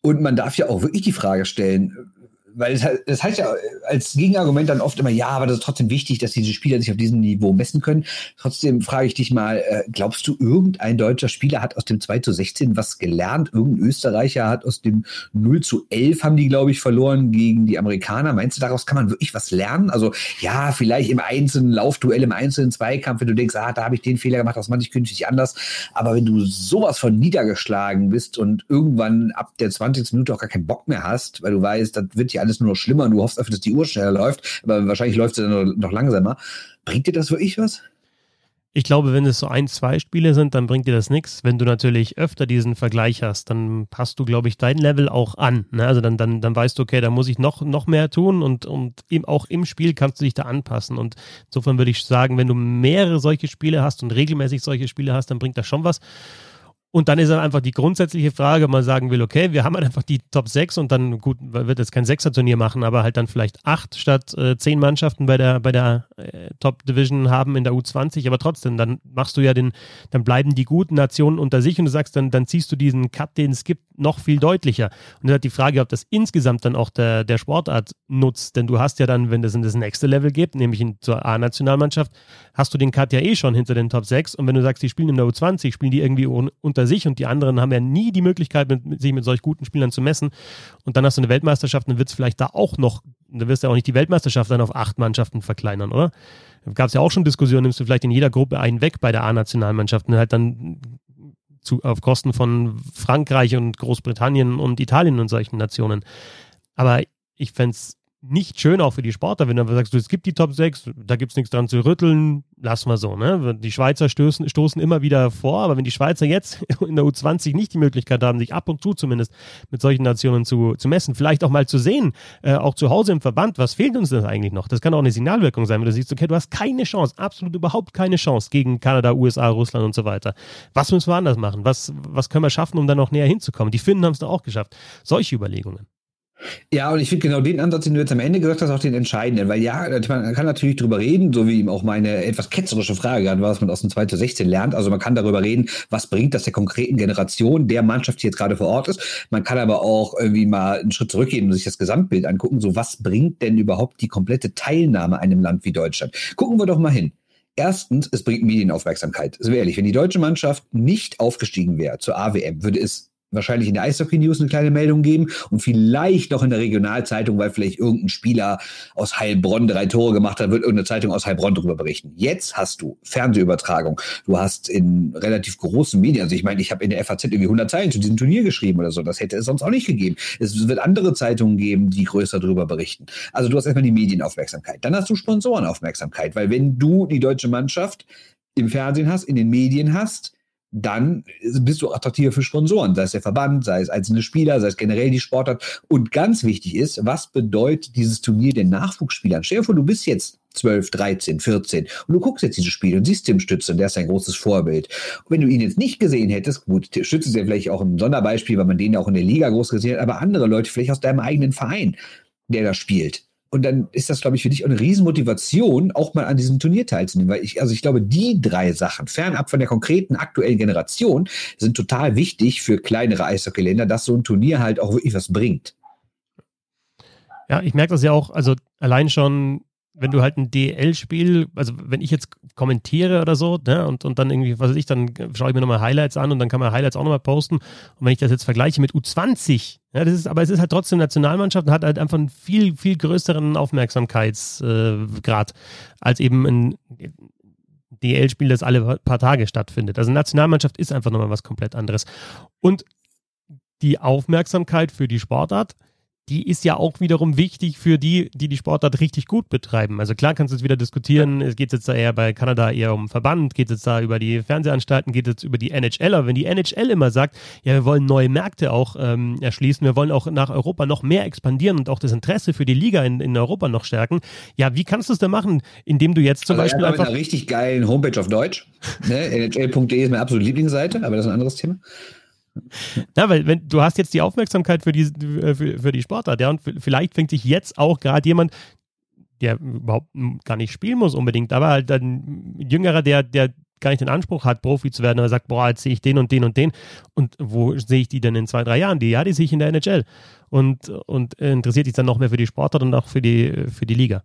Speaker 2: Und man darf ja auch wirklich die Frage stellen, weil das heißt ja als Gegenargument dann oft immer, ja, aber das ist trotzdem wichtig, dass diese Spieler sich auf diesem Niveau messen können. Trotzdem frage ich dich mal, äh, glaubst du, irgendein deutscher Spieler hat aus dem 2 zu 16 was gelernt? Irgendein Österreicher hat aus dem 0 zu 11 haben die, glaube ich, verloren gegen die Amerikaner. Meinst du, daraus kann man wirklich was lernen? Also ja, vielleicht im einzelnen Laufduell, im einzelnen Zweikampf, wenn du denkst, ah, da habe ich den Fehler gemacht, das mache ich künftig anders. Aber wenn du sowas von niedergeschlagen bist und irgendwann ab der 20. Minute auch gar keinen Bock mehr hast, weil du weißt, das wird ja alles nur noch schlimmer du hoffst einfach, dass die Uhr schneller läuft, aber wahrscheinlich läuft sie dann noch langsamer. Bringt dir das wirklich was?
Speaker 1: Ich glaube, wenn es so ein, zwei Spiele sind, dann bringt dir das nichts. Wenn du natürlich öfter diesen Vergleich hast, dann passt du, glaube ich, dein Level auch an. Ne? Also dann, dann, dann weißt du, okay, da muss ich noch, noch mehr tun und, und im, auch im Spiel kannst du dich da anpassen. Und insofern würde ich sagen, wenn du mehrere solche Spiele hast und regelmäßig solche Spiele hast, dann bringt das schon was. Und dann ist dann einfach die grundsätzliche Frage, ob man sagen will, okay, wir haben halt einfach die Top 6 und dann, gut, wird jetzt kein Sechser-Turnier machen, aber halt dann vielleicht acht statt äh, zehn Mannschaften bei der, bei der äh, Top Division haben in der U20, aber trotzdem, dann machst du ja den, dann bleiben die guten Nationen unter sich und du sagst, dann, dann ziehst du diesen Cut, den es gibt, noch viel deutlicher. Und dann hat die Frage, ob das insgesamt dann auch der, der Sportart nutzt, denn du hast ja dann, wenn das in das nächste Level geht, nämlich in, zur A-Nationalmannschaft, hast du den Cut ja eh schon hinter den Top 6 und wenn du sagst, die spielen in der U20, spielen die irgendwie un, unter unter sich und die anderen haben ja nie die Möglichkeit, mit, sich mit solch guten Spielern zu messen. Und dann hast du eine Weltmeisterschaft, dann wird es vielleicht da auch noch, du wirst ja auch nicht die Weltmeisterschaft dann auf acht Mannschaften verkleinern, oder? Gab es ja auch schon Diskussionen, nimmst du vielleicht in jeder Gruppe einen weg bei der A-Nationalmannschaft und halt dann zu, auf Kosten von Frankreich und Großbritannien und Italien und solchen Nationen. Aber ich fände es nicht schön auch für die Sportler, wenn du sagst, du, es gibt die Top 6, da gibt es nichts dran zu rütteln, lass mal so. Ne? Die Schweizer stoßen, stoßen immer wieder vor, aber wenn die Schweizer jetzt *laughs* in der U20 nicht die Möglichkeit haben, sich ab und zu zumindest mit solchen Nationen zu, zu messen, vielleicht auch mal zu sehen, äh, auch zu Hause im Verband, was fehlt uns denn eigentlich noch? Das kann auch eine Signalwirkung sein, wenn du siehst, okay, du hast keine Chance, absolut überhaupt keine Chance gegen Kanada, USA, Russland und so weiter. Was müssen wir anders machen? Was, was können wir schaffen, um da noch näher hinzukommen? Die Finnen haben es doch auch geschafft. Solche Überlegungen.
Speaker 2: Ja, und ich finde genau den Ansatz, den du jetzt am Ende gesagt hast, auch den entscheidenden, weil ja, man kann natürlich drüber reden, so wie ihm auch meine etwas ketzerische Frage gerade war, was man aus dem 2016 lernt. Also man kann darüber reden, was bringt das der konkreten Generation der Mannschaft, die jetzt gerade vor Ort ist. Man kann aber auch irgendwie mal einen Schritt zurückgehen und sich das Gesamtbild angucken. So, was bringt denn überhaupt die komplette Teilnahme einem Land wie Deutschland? Gucken wir doch mal hin. Erstens, es bringt Medienaufmerksamkeit. Also ehrlich, wenn die deutsche Mannschaft nicht aufgestiegen wäre zur AWM, würde es wahrscheinlich in der Eishockey News eine kleine Meldung geben und vielleicht noch in der Regionalzeitung, weil vielleicht irgendein Spieler aus Heilbronn drei Tore gemacht hat, wird irgendeine Zeitung aus Heilbronn darüber berichten. Jetzt hast du Fernsehübertragung. Du hast in relativ großen Medien, also ich meine, ich habe in der FAZ irgendwie 100 Zeilen zu diesem Turnier geschrieben oder so. Das hätte es sonst auch nicht gegeben. Es wird andere Zeitungen geben, die größer darüber berichten. Also du hast erstmal die Medienaufmerksamkeit. Dann hast du Sponsorenaufmerksamkeit, weil wenn du die deutsche Mannschaft im Fernsehen hast, in den Medien hast, dann bist du attraktiver für Sponsoren, sei es der Verband, sei es einzelne Spieler, sei es generell die Sportart. Und ganz wichtig ist, was bedeutet dieses Turnier den Nachwuchsspielern? Stell dir vor, du bist jetzt 12, 13, 14 und du guckst jetzt dieses Spiel und siehst Tim Stütze, der ist ein großes Vorbild. Und wenn du ihn jetzt nicht gesehen hättest, gut, Stütze ist ja vielleicht auch ein Sonderbeispiel, weil man den auch in der Liga groß gesehen hat, aber andere Leute vielleicht aus deinem eigenen Verein, der da spielt und dann ist das, glaube ich, für dich eine Riesenmotivation, auch mal an diesem Turnier teilzunehmen. Weil ich, also ich glaube, die drei Sachen, fernab von der konkreten aktuellen Generation, sind total wichtig für kleinere Eishockeyländer, dass so ein Turnier halt auch wirklich was bringt.
Speaker 1: Ja, ich merke das ja auch, also allein schon wenn du halt ein DL-Spiel, also wenn ich jetzt kommentiere oder so, ne, und, und dann irgendwie, was weiß ich, dann schaue ich mir nochmal Highlights an und dann kann man Highlights auch nochmal posten. Und wenn ich das jetzt vergleiche mit U20, ja, das ist, aber es ist halt trotzdem Nationalmannschaft und hat halt einfach einen viel, viel größeren Aufmerksamkeitsgrad äh, als eben ein DL-Spiel, das alle paar Tage stattfindet. Also Nationalmannschaft ist einfach nochmal was komplett anderes. Und die Aufmerksamkeit für die Sportart die ist ja auch wiederum wichtig für die, die die Sportart richtig gut betreiben. Also klar kannst du jetzt wieder diskutieren, es geht jetzt da eher bei Kanada eher um Verband, geht es jetzt da über die Fernsehanstalten, geht es jetzt über die NHL. Aber wenn die NHL immer sagt, ja, wir wollen neue Märkte auch ähm, erschließen, wir wollen auch nach Europa noch mehr expandieren und auch das Interesse für die Liga in, in Europa noch stärken, ja, wie kannst du es denn machen, indem du jetzt zum also Beispiel einfach...
Speaker 2: Mit einer richtig geilen Homepage auf Deutsch. ne? NHL.de ist meine absolute Lieblingsseite, aber das ist ein anderes Thema.
Speaker 1: Ja, weil wenn du hast jetzt die Aufmerksamkeit für die, äh, für, für die Sportart, ja, und vielleicht fängt sich jetzt auch gerade jemand, der überhaupt gar nicht spielen muss unbedingt, aber halt ein Jüngerer, der, der gar nicht den Anspruch hat, Profi zu werden, aber sagt, boah, jetzt sehe ich den und den und den. Und wo sehe ich die denn in zwei, drei Jahren? Die, ja, die sehe ich in der NHL. Und, und interessiert sich dann noch mehr für die Sportart und auch für die, für die Liga.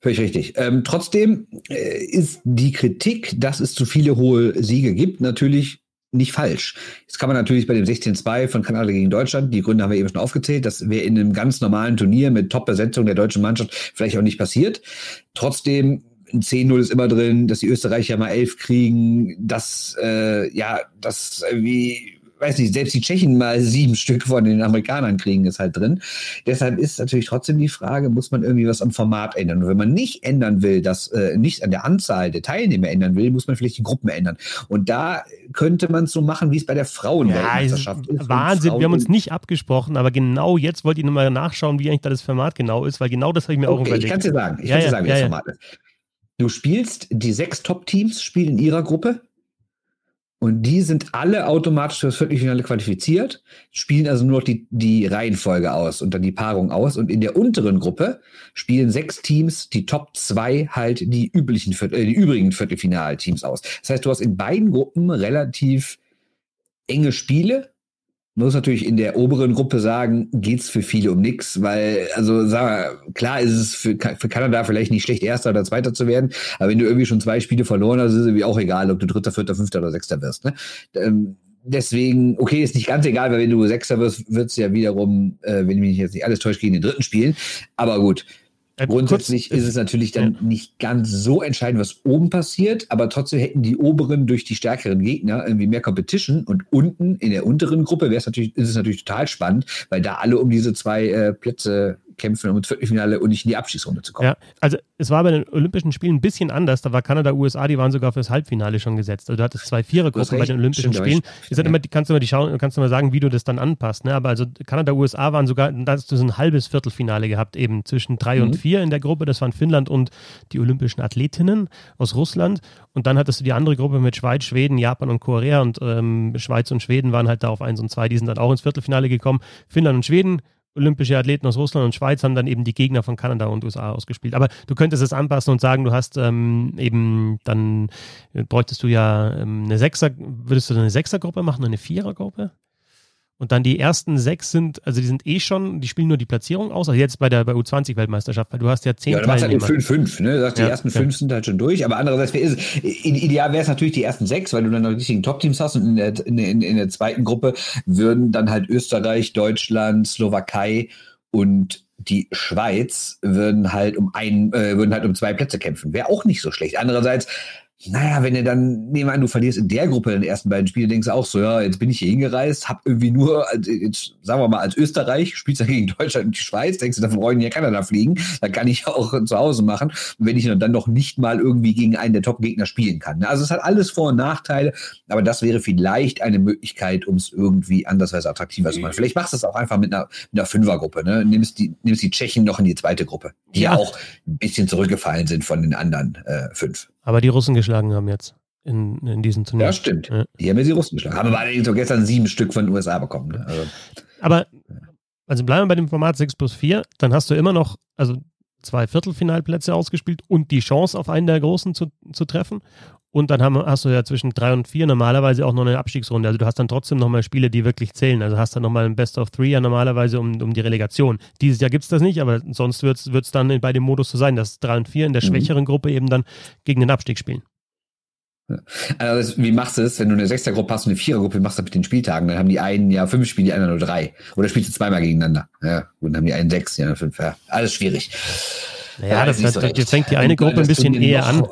Speaker 2: Völlig richtig. Ähm, trotzdem äh, ist die Kritik, dass es zu viele hohe Siege gibt, natürlich nicht falsch. Jetzt kann man natürlich bei dem 16-2 von Kanada gegen Deutschland, die Gründe haben wir eben schon aufgezählt, das wäre in einem ganz normalen Turnier mit Top-Besetzung der deutschen Mannschaft vielleicht auch nicht passiert. Trotzdem ein 10-0 ist immer drin, dass die Österreicher mal elf kriegen, dass äh, ja, das wie weiß nicht, selbst die Tschechen mal sieben Stück von den Amerikanern kriegen, ist halt drin. Deshalb ist natürlich trotzdem die Frage, muss man irgendwie was am Format ändern? Und wenn man nicht ändern will, dass äh, nicht an der Anzahl der Teilnehmer ändern will, muss man vielleicht die Gruppen ändern. Und da könnte man es so machen, wie es bei der Frauenweltmeisterschaft
Speaker 1: ja, ist. Wahnsinn, Frauen wir haben uns nicht abgesprochen, aber genau jetzt wollte ich nochmal nachschauen, wie eigentlich da das Format genau ist, weil genau das habe ich mir okay, auch überlegt.
Speaker 2: Ich kann dir sagen, ich ja, kann dir sagen, wie das Format ist. Du spielst, die sechs Top-Teams spielen in ihrer Gruppe und die sind alle automatisch für das Viertelfinale qualifiziert, spielen also nur noch die, die Reihenfolge aus und dann die Paarung aus. Und in der unteren Gruppe spielen sechs Teams, die Top 2 halt die üblichen, äh, die übrigen Viertelfinalteams aus. Das heißt, du hast in beiden Gruppen relativ enge Spiele, man muss natürlich in der oberen Gruppe sagen, geht's für viele um nichts, weil, also sag mal, klar ist es für, für Kanada vielleicht nicht schlecht, Erster oder Zweiter zu werden, aber wenn du irgendwie schon zwei Spiele verloren hast, ist es irgendwie auch egal, ob du Dritter, Vierter, Fünfter oder Sechster wirst. Ne? Ähm, deswegen, okay, ist nicht ganz egal, weil wenn du Sechster wirst, wird's ja wiederum, äh, wenn ich mich jetzt nicht alles täuscht, gegen den Dritten spielen. Aber gut, Grundsätzlich kurz, ist es natürlich dann ja. nicht ganz so entscheidend, was oben passiert, aber trotzdem hätten die oberen durch die stärkeren Gegner irgendwie mehr Competition und unten in der unteren Gruppe wäre es natürlich, ist es natürlich total spannend, weil da alle um diese zwei äh, Plätze kämpfen, um ins Viertelfinale und nicht in die Abschießrunde zu kommen. Ja,
Speaker 1: also es war bei den Olympischen Spielen ein bisschen anders. Da war Kanada, USA, die waren sogar fürs Halbfinale schon gesetzt. Also du hattest zwei Vierergruppen bei den Olympischen Spielen. Ich, ja. immer, kannst du mal die schauen, kannst du mal sagen, wie du das dann anpasst. Ne? Aber also Kanada, USA waren sogar, da hast du so ein halbes Viertelfinale gehabt, eben zwischen drei mhm. und vier in der Gruppe. Das waren Finnland und die Olympischen Athletinnen aus Russland. Und dann hattest du die andere Gruppe mit Schweiz, Schweden, Japan und Korea. Und ähm, Schweiz und Schweden waren halt da auf eins und zwei. Die sind dann auch ins Viertelfinale gekommen. Finnland und Schweden olympische Athleten aus Russland und Schweiz haben dann eben die Gegner von Kanada und USA ausgespielt. Aber du könntest es anpassen und sagen, du hast ähm, eben, dann bräuchtest du ja ähm, eine Sechser, würdest du eine Sechsergruppe machen, eine Vierergruppe? Und dann die ersten sechs sind, also die sind eh schon, die spielen nur die Platzierung aus. Also jetzt bei der bei U20-Weltmeisterschaft, weil du hast ja zehn
Speaker 2: ja, du machst halt 5-5, ne? Du sagst, ja, die ersten ja. fünf sind halt schon durch. Aber andererseits, wäre es, ideal wäre es natürlich die ersten sechs, weil du dann noch die richtigen Top-Teams hast. Und in der, in, in, in der zweiten Gruppe würden dann halt Österreich, Deutschland, Slowakei und die Schweiz würden halt um ein, äh, würden halt um zwei Plätze kämpfen. Wäre auch nicht so schlecht. Andererseits naja, wenn du dann, nehmen wir an, du verlierst in der Gruppe den ersten beiden Spiele, denkst du auch so, ja, jetzt bin ich hier hingereist, hab irgendwie nur, jetzt, sagen wir mal, als Österreich, spielst du gegen Deutschland und die Schweiz, denkst du, davon brauche ich hier Kanada fliegen, dann kann ich auch zu Hause machen, wenn ich dann noch nicht mal irgendwie gegen einen der Top-Gegner spielen kann. Ne? Also es hat alles Vor- und Nachteile, aber das wäre vielleicht eine Möglichkeit, um es irgendwie andersweise attraktiver zu machen. Vielleicht machst du es auch einfach mit einer, mit einer Fünfergruppe, ne? Nimmst die, nimmst die Tschechen noch in die zweite Gruppe, die ja auch ein bisschen zurückgefallen sind von den anderen äh, fünf.
Speaker 1: Aber die Russen geschlagen haben jetzt in, in diesem Turnier.
Speaker 2: Ja, stimmt. Ja. Die haben ja die Russen geschlagen. Haben aber allerdings so gestern sieben Stück von den USA bekommen. Ne? Also,
Speaker 1: aber, also bleiben wir bei dem Format 6 plus 4, dann hast du immer noch, also zwei Viertelfinalplätze ausgespielt und die Chance auf einen der Großen zu, zu treffen. Und dann haben, hast du ja zwischen drei und vier normalerweise auch noch eine Abstiegsrunde. Also du hast dann trotzdem nochmal Spiele, die wirklich zählen. Also hast dann nochmal ein Best of Three ja normalerweise um, um die Relegation. Dieses Jahr gibt es das nicht, aber sonst wird es dann bei dem Modus so sein, dass drei und vier in der mhm. schwächeren Gruppe eben dann gegen den Abstieg spielen.
Speaker 2: Also wie machst du es, wenn du eine Sechstergruppe hast und eine Vierergruppe, wie machst du das mit den Spieltagen? Dann haben die einen ja fünf Spiele, die anderen nur drei. Oder spielst du zweimal gegeneinander? Ja, und dann haben die einen sechs, die anderen fünf. Ja, alles schwierig.
Speaker 1: Naja, ja, das, das, das, das fängt die eine Gruppe ein bisschen eher an.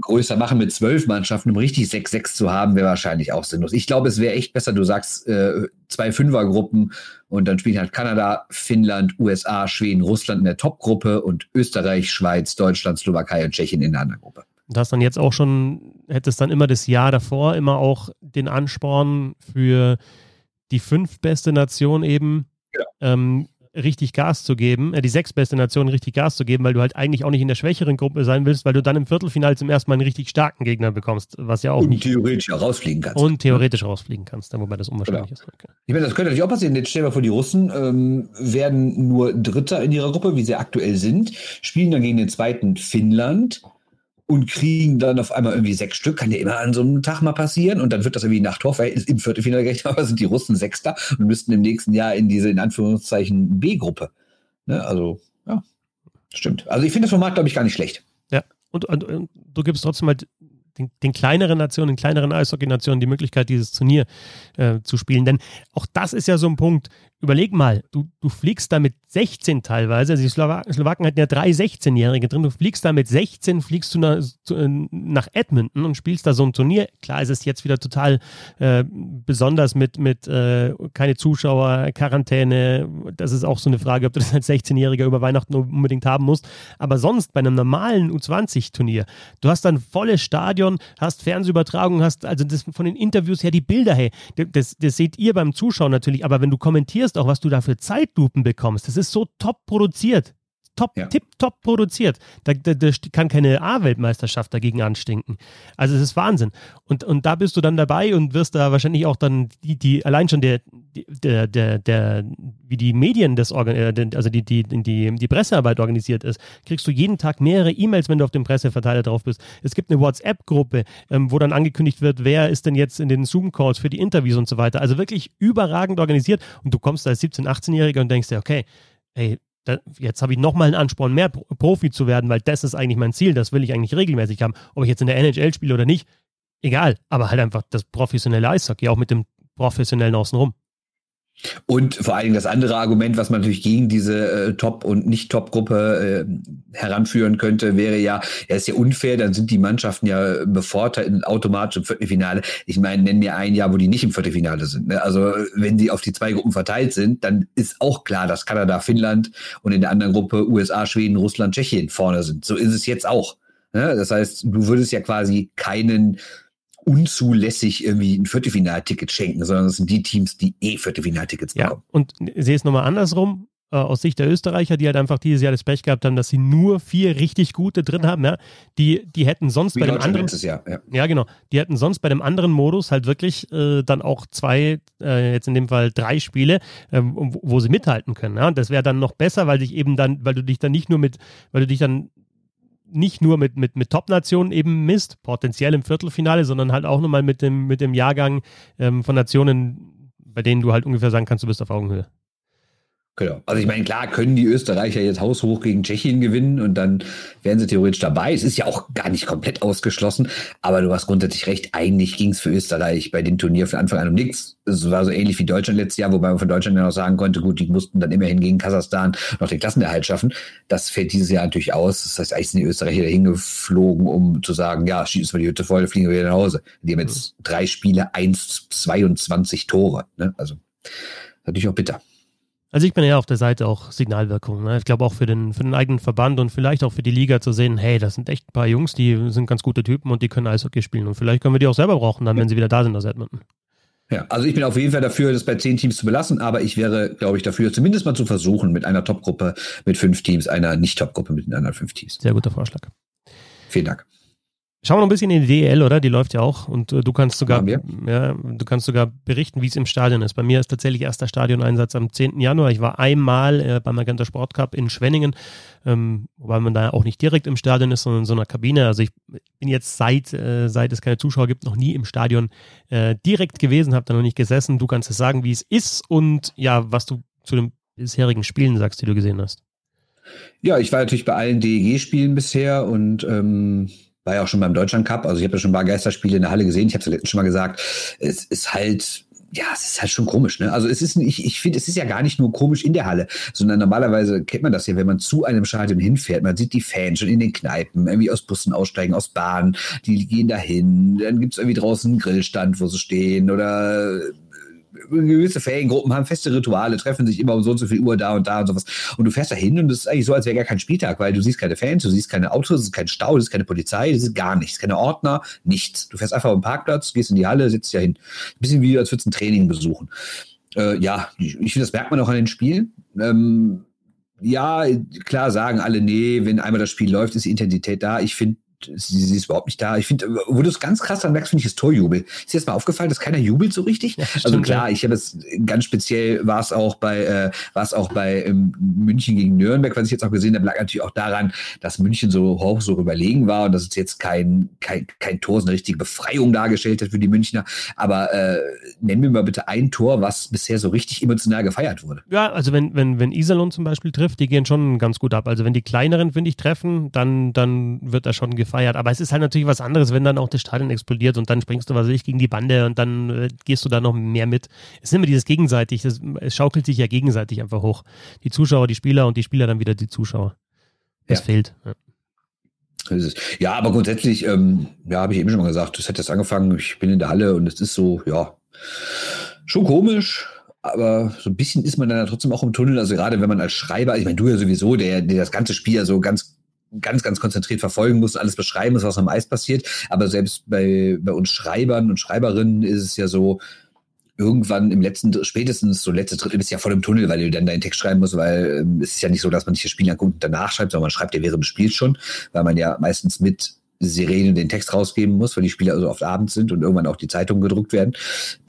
Speaker 2: Größer machen mit zwölf Mannschaften, um richtig 6-6 zu haben, wäre wahrscheinlich auch sinnlos. Ich glaube, es wäre echt besser, du sagst äh, zwei Fünfergruppen und dann spielen halt Kanada, Finnland, USA, Schweden, Russland in der Topgruppe und Österreich, Schweiz, Deutschland, Slowakei und Tschechien in der anderen Gruppe.
Speaker 1: Du hast dann jetzt auch schon, hättest dann immer das Jahr davor immer auch den Ansporn für die fünf beste Nation eben ja. ähm, richtig Gas zu geben, äh, die sechsbeste Nation richtig Gas zu geben, weil du halt eigentlich auch nicht in der schwächeren Gruppe sein willst, weil du dann im Viertelfinale zum ersten Mal einen richtig starken Gegner bekommst, was ja auch und nicht.
Speaker 2: theoretisch auch rausfliegen kannst.
Speaker 1: Und theoretisch ja. rausfliegen kannst, wobei das unwahrscheinlich genau. ist. Okay.
Speaker 2: Ich meine, das könnte natürlich auch passieren. Jetzt stell dir mal vor, die Russen ähm, werden nur Dritter in ihrer Gruppe, wie sie aktuell sind, spielen dann gegen den zweiten Finnland und kriegen dann auf einmal irgendwie sechs Stück. Kann ja immer an so einem Tag mal passieren. Und dann wird das irgendwie nach Torverhältnis im Viertelfinale gerechnet, *laughs* aber sind die Russen Sechster und müssten im nächsten Jahr in diese, in Anführungszeichen, B-Gruppe. Ne? Also, ja, stimmt. Also ich finde das Format, glaube ich, gar nicht schlecht.
Speaker 1: Ja, und, und, und du gibst trotzdem halt den, den kleineren Nationen, den kleineren Eishockey-Nationen die Möglichkeit, dieses Turnier äh, zu spielen. Denn auch das ist ja so ein Punkt. Überleg mal, du, du fliegst da mit 16 teilweise, also die Slowaken, Slowaken hatten ja drei 16-Jährige drin, du fliegst da mit 16, fliegst du nach, äh, nach Edmonton und spielst da so ein Turnier. Klar ist es jetzt wieder total äh, besonders mit, mit äh, keine Zuschauer, Quarantäne. Das ist auch so eine Frage, ob du das als 16-Jähriger über Weihnachten unbedingt haben musst. Aber sonst bei einem normalen U20-Turnier, du hast dann volles Stadion, hast Fernsehübertragung, hast also das von den Interviews her die Bilder, hey, das, das seht ihr beim Zuschauen natürlich, aber wenn du kommentierst auch, was du da für Zeitlupen bekommst, das ist so top produziert. Top, ja. tipptopp produziert. Da, da, da, kann keine A-Weltmeisterschaft dagegen anstinken. Also es ist Wahnsinn. Und, und da bist du dann dabei und wirst da wahrscheinlich auch dann die, die allein schon der, der, der, der, wie die Medien das äh, also die, die, die, die Pressearbeit organisiert ist, kriegst du jeden Tag mehrere E-Mails, wenn du auf dem Presseverteiler drauf bist. Es gibt eine WhatsApp-Gruppe, ähm, wo dann angekündigt wird, wer ist denn jetzt in den Zoom-Calls für die Interviews und so weiter. Also wirklich überragend organisiert und du kommst als 17-, 18-Jähriger und denkst dir, okay, ey, jetzt habe ich nochmal einen Ansporn, mehr Profi zu werden, weil das ist eigentlich mein Ziel, das will ich eigentlich regelmäßig haben. Ob ich jetzt in der NHL spiele oder nicht, egal, aber halt einfach das professionelle Eishockey, auch mit dem professionellen Außenrum.
Speaker 2: Und vor allen Dingen das andere Argument, was man natürlich gegen diese äh, Top- und Nicht-Top-Gruppe äh, heranführen könnte, wäre ja, ja, ist ja unfair, dann sind die Mannschaften ja bevorteilt automatisch im Viertelfinale. Ich meine, nenn mir ein Jahr, wo die nicht im Viertelfinale sind. Ne? Also wenn die auf die zwei Gruppen verteilt sind, dann ist auch klar, dass Kanada, Finnland und in der anderen Gruppe USA, Schweden, Russland, Tschechien vorne sind. So ist es jetzt auch. Ne? Das heißt, du würdest ja quasi keinen unzulässig irgendwie ein Viertelfinalticket schenken, sondern es sind die Teams, die eh Viertelfinaltickets
Speaker 1: bekommen. Ja, und sehe es nochmal andersrum äh, aus Sicht der Österreicher, die halt einfach dieses Jahr das Pech gehabt haben, dass sie nur vier richtig gute drin haben, ja, die, die hätten sonst Wie bei dem anderen,
Speaker 2: Jahr, ja.
Speaker 1: ja. genau, die hätten sonst bei dem anderen Modus halt wirklich äh, dann auch zwei, äh, jetzt in dem Fall drei Spiele, äh, wo, wo, sie mithalten können, ja, und das wäre dann noch besser, weil dich eben dann, weil du dich dann nicht nur mit, weil du dich dann nicht nur mit, mit, mit Top-Nationen eben misst, potenziell im Viertelfinale, sondern halt auch nochmal mit dem, mit dem Jahrgang ähm, von Nationen, bei denen du halt ungefähr sagen kannst, du bist auf Augenhöhe.
Speaker 2: Genau. Also ich meine, klar können die Österreicher jetzt haushoch gegen Tschechien gewinnen und dann wären sie theoretisch dabei. Es ist ja auch gar nicht komplett ausgeschlossen, aber du hast grundsätzlich recht. Eigentlich ging es für Österreich bei dem Turnier von Anfang an um nichts. Es war so ähnlich wie Deutschland letztes Jahr, wobei man von Deutschland ja noch sagen konnte, gut, die mussten dann immerhin gegen Kasachstan noch den Klassenerhalt schaffen. Das fällt dieses Jahr natürlich aus. Das heißt, eigentlich sind die Österreicher dahin geflogen, um zu sagen, ja, schießen wir die Hütte voll, fliegen wir wieder nach Hause. Die haben jetzt drei Spiele, eins, 22 Tore. Ne? Also natürlich auch bitter.
Speaker 1: Also ich bin ja auf der Seite auch Signalwirkung. Ne? Ich glaube auch für den, für den eigenen Verband und vielleicht auch für die Liga zu sehen, hey, das sind echt ein paar Jungs, die sind ganz gute Typen und die können Eishockey spielen. Und vielleicht können wir die auch selber brauchen, dann, wenn sie wieder da sind aus Edmonton.
Speaker 2: Ja, also ich bin auf jeden Fall dafür, das bei zehn Teams zu belassen, aber ich wäre, glaube ich, dafür, zumindest mal zu versuchen, mit einer Top-Gruppe mit fünf Teams, einer Nicht-Top-Gruppe mit den anderen fünf Teams.
Speaker 1: Sehr guter Vorschlag.
Speaker 2: Vielen Dank.
Speaker 1: Schauen wir noch ein bisschen in die DEL, oder? Die läuft ja auch und äh, du kannst sogar, ja, du kannst sogar berichten, wie es im Stadion ist. Bei mir ist tatsächlich erster Stadioneinsatz am 10. Januar. Ich war einmal äh, beim Magenta Sport Cup in Schwenningen, ähm, wobei man da auch nicht direkt im Stadion ist, sondern in so einer Kabine. Also ich bin jetzt seit, äh, seit es keine Zuschauer gibt, noch nie im Stadion äh, direkt gewesen, habe da noch nicht gesessen. Du kannst es sagen, wie es ist und ja, was du zu den bisherigen Spielen sagst, die du gesehen hast.
Speaker 2: Ja, ich war natürlich bei allen DEG-Spielen bisher und ähm, war ja auch schon beim Deutschland Cup. Also ich habe ja schon ein paar Geisterspiele in der Halle gesehen. Ich habe es letztens schon mal gesagt. Es ist halt ja, es ist halt schon komisch, ne? Also es ist, ich, ich finde, es ist ja gar nicht nur komisch in der Halle, sondern normalerweise kennt man das ja, wenn man zu einem Stadion hinfährt, man sieht die Fans schon in den Kneipen, irgendwie aus Bussen aussteigen, aus Bahnen, die gehen dahin, dann gibt's irgendwie draußen einen Grillstand, wo sie stehen oder gewisse Feriengruppen haben feste Rituale, treffen sich immer um so und so viel Uhr da und da und sowas. Und du fährst da hin und es ist eigentlich so, als wäre gar kein Spieltag, weil du siehst keine Fans, du siehst keine Autos, es ist kein Stau, es ist keine Polizei, es ist gar nichts, keine Ordner, nichts. Du fährst einfach auf den Parkplatz, gehst in die Halle, sitzt ja hin. Ein bisschen wie, als würdest du ein Training besuchen. Äh, ja, ich, ich finde, das merkt man auch an den Spielen. Ähm, ja, klar sagen alle, nee, wenn einmal das Spiel läuft, ist die Intensität da. Ich finde, sie, sie, ist überhaupt nicht da. Ich finde, wo du es ganz krass dann merkst, finde ich das Torjubel. Ist dir jetzt mal aufgefallen, dass keiner jubelt so richtig? Ja, also klar, ich habe es ganz speziell war es auch bei äh, war es auch bei ähm, München gegen Nürnberg, was ich jetzt auch gesehen habe, lag natürlich auch daran, dass München so hoch so überlegen war und dass es jetzt kein kein kein Tor, so eine richtige Befreiung dargestellt hat für die Münchner. Aber äh, nennen wir mal bitte ein Tor, was bisher so richtig emotional gefeiert wurde.
Speaker 1: Ja, also wenn wenn wenn Iserlohn zum Beispiel trifft, die gehen schon ganz gut ab. Also wenn die kleineren finde ich treffen, dann dann wird da schon gefeiert. Aber es ist halt natürlich was anderes, wenn dann auch das Stadion explodiert und dann springst du, was weiß ich, gegen die Bande und dann äh, gehst du da noch mehr mit. Es ist immer dieses gegenseitig, das, es schaukelt sich ja gegenseitig einfach hoch. Die Zuschauer, die Spieler und die Spieler dann wieder die Zuschauer. Das ja. fehlt. Ja.
Speaker 2: Ja, aber grundsätzlich, ähm, ja, habe ich eben schon mal gesagt, das hat jetzt angefangen, ich bin in der Halle und es ist so, ja, schon komisch, aber so ein bisschen ist man dann ja trotzdem auch im Tunnel. Also gerade wenn man als Schreiber, ich meine, du ja sowieso, der, der das ganze Spiel ja so ganz ganz, ganz konzentriert verfolgen muss, alles beschreiben muss, was am Eis passiert. Aber selbst bei, bei uns Schreibern und Schreiberinnen ist es ja so, irgendwann im letzten, spätestens so letzte Drittel bist du ja voll im Tunnel, weil du dann deinen Text schreiben musst, weil ähm, es ist ja nicht so, dass man sich das Spiel anguckt und danach schreibt, sondern man schreibt ja während des Spiels schon, weil man ja meistens mit Sirene den Text rausgeben muss, weil die Spiele also oft abends sind und irgendwann auch die Zeitungen gedruckt werden.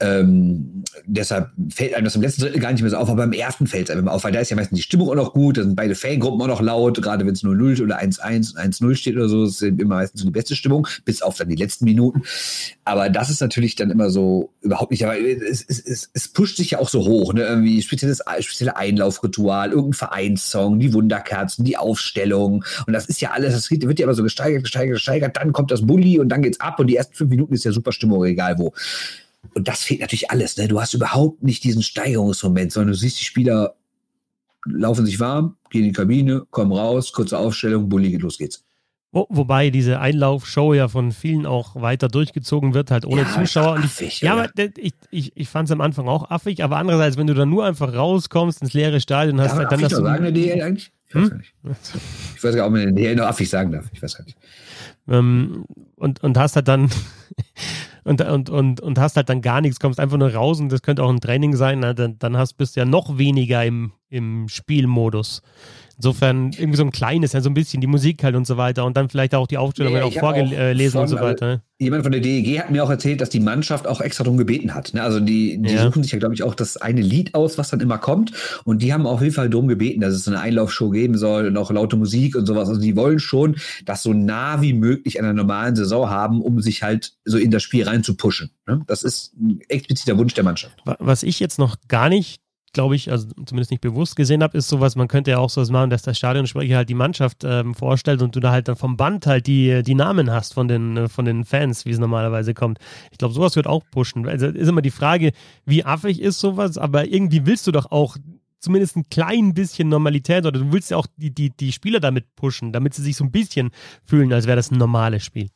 Speaker 2: Ähm, deshalb fällt einem das im letzten Drittel gar nicht mehr so auf, aber im ersten fällt es einem auf, weil da ist ja meistens die Stimmung auch noch gut, da sind beide Fangruppen auch noch laut, gerade wenn es 0-0 oder 1-1 und 1-0 steht oder so, ist immer meistens so die beste Stimmung, bis auf dann die letzten Minuten. Aber das ist natürlich dann immer so überhaupt nicht, aber es, es, es, es pusht sich ja auch so hoch, ne? Irgendwie spezielles, spezielle Einlaufritual, irgendein Vereinssong, die Wunderkerzen, die Aufstellung und das ist ja alles, das wird ja immer so gesteigert, gesteigert, gesteigert steigert, dann kommt das Bulli und dann geht's ab und die ersten fünf Minuten ist ja super Stimmung, egal wo. und das fehlt natürlich alles. Ne? Du hast überhaupt nicht diesen Steigerungsmoment, sondern du siehst die Spieler laufen sich warm, gehen in die Kabine, kommen raus, kurze Aufstellung, Bulli, los geht's.
Speaker 1: Wo, wobei diese Einlaufshow ja von vielen auch weiter durchgezogen wird, halt ohne ja, Zuschauer.
Speaker 2: Affig,
Speaker 1: ich, ja, aber ich, ich, ich fand es am Anfang auch affig, aber andererseits, wenn du dann nur einfach rauskommst ins leere Stadion, hast halt dann
Speaker 2: das.
Speaker 1: Darf
Speaker 2: der DL eigentlich? Ich weiß hm? nicht. Ich weiß gar nicht, ob man DL noch affig sagen darf. Ich weiß gar nicht.
Speaker 1: Ähm, und, und hast halt dann *laughs* und, und, und, und hast halt dann gar nichts, kommst einfach nur raus und das könnte auch ein Training sein, dann, dann hast, bist du ja noch weniger im, im Spielmodus. Insofern irgendwie so ein kleines, ja, so ein bisschen die Musik halt und so weiter und dann vielleicht auch die Aufstellung ja, auch vorgelesen auch und so weiter. Ne?
Speaker 2: Jemand von der DEG hat mir auch erzählt, dass die Mannschaft auch extra darum gebeten hat. Ne? Also die, die ja. suchen sich ja, glaube ich, auch das eine Lied aus, was dann immer kommt. Und die haben auf jeden Fall darum gebeten, dass es eine Einlaufshow geben soll und auch laute Musik und sowas. Also die wollen schon das so nah wie möglich einer normalen Saison haben, um sich halt so in das Spiel rein zu pushen. Ne? Das ist ein expliziter Wunsch der Mannschaft.
Speaker 1: Was ich jetzt noch gar nicht glaube ich, also zumindest nicht bewusst gesehen habe, ist sowas, man könnte ja auch sowas machen, dass der Stadionsprecher halt die Mannschaft ähm, vorstellt und du da halt dann vom Band halt die, die Namen hast von den, äh, von den Fans, wie es normalerweise kommt. Ich glaube, sowas wird auch pushen. Also ist immer die Frage, wie affig ist sowas, aber irgendwie willst du doch auch zumindest ein klein bisschen Normalität oder du willst ja auch die, die, die Spieler damit pushen, damit sie sich so ein bisschen fühlen, als wäre das ein normales Spiel.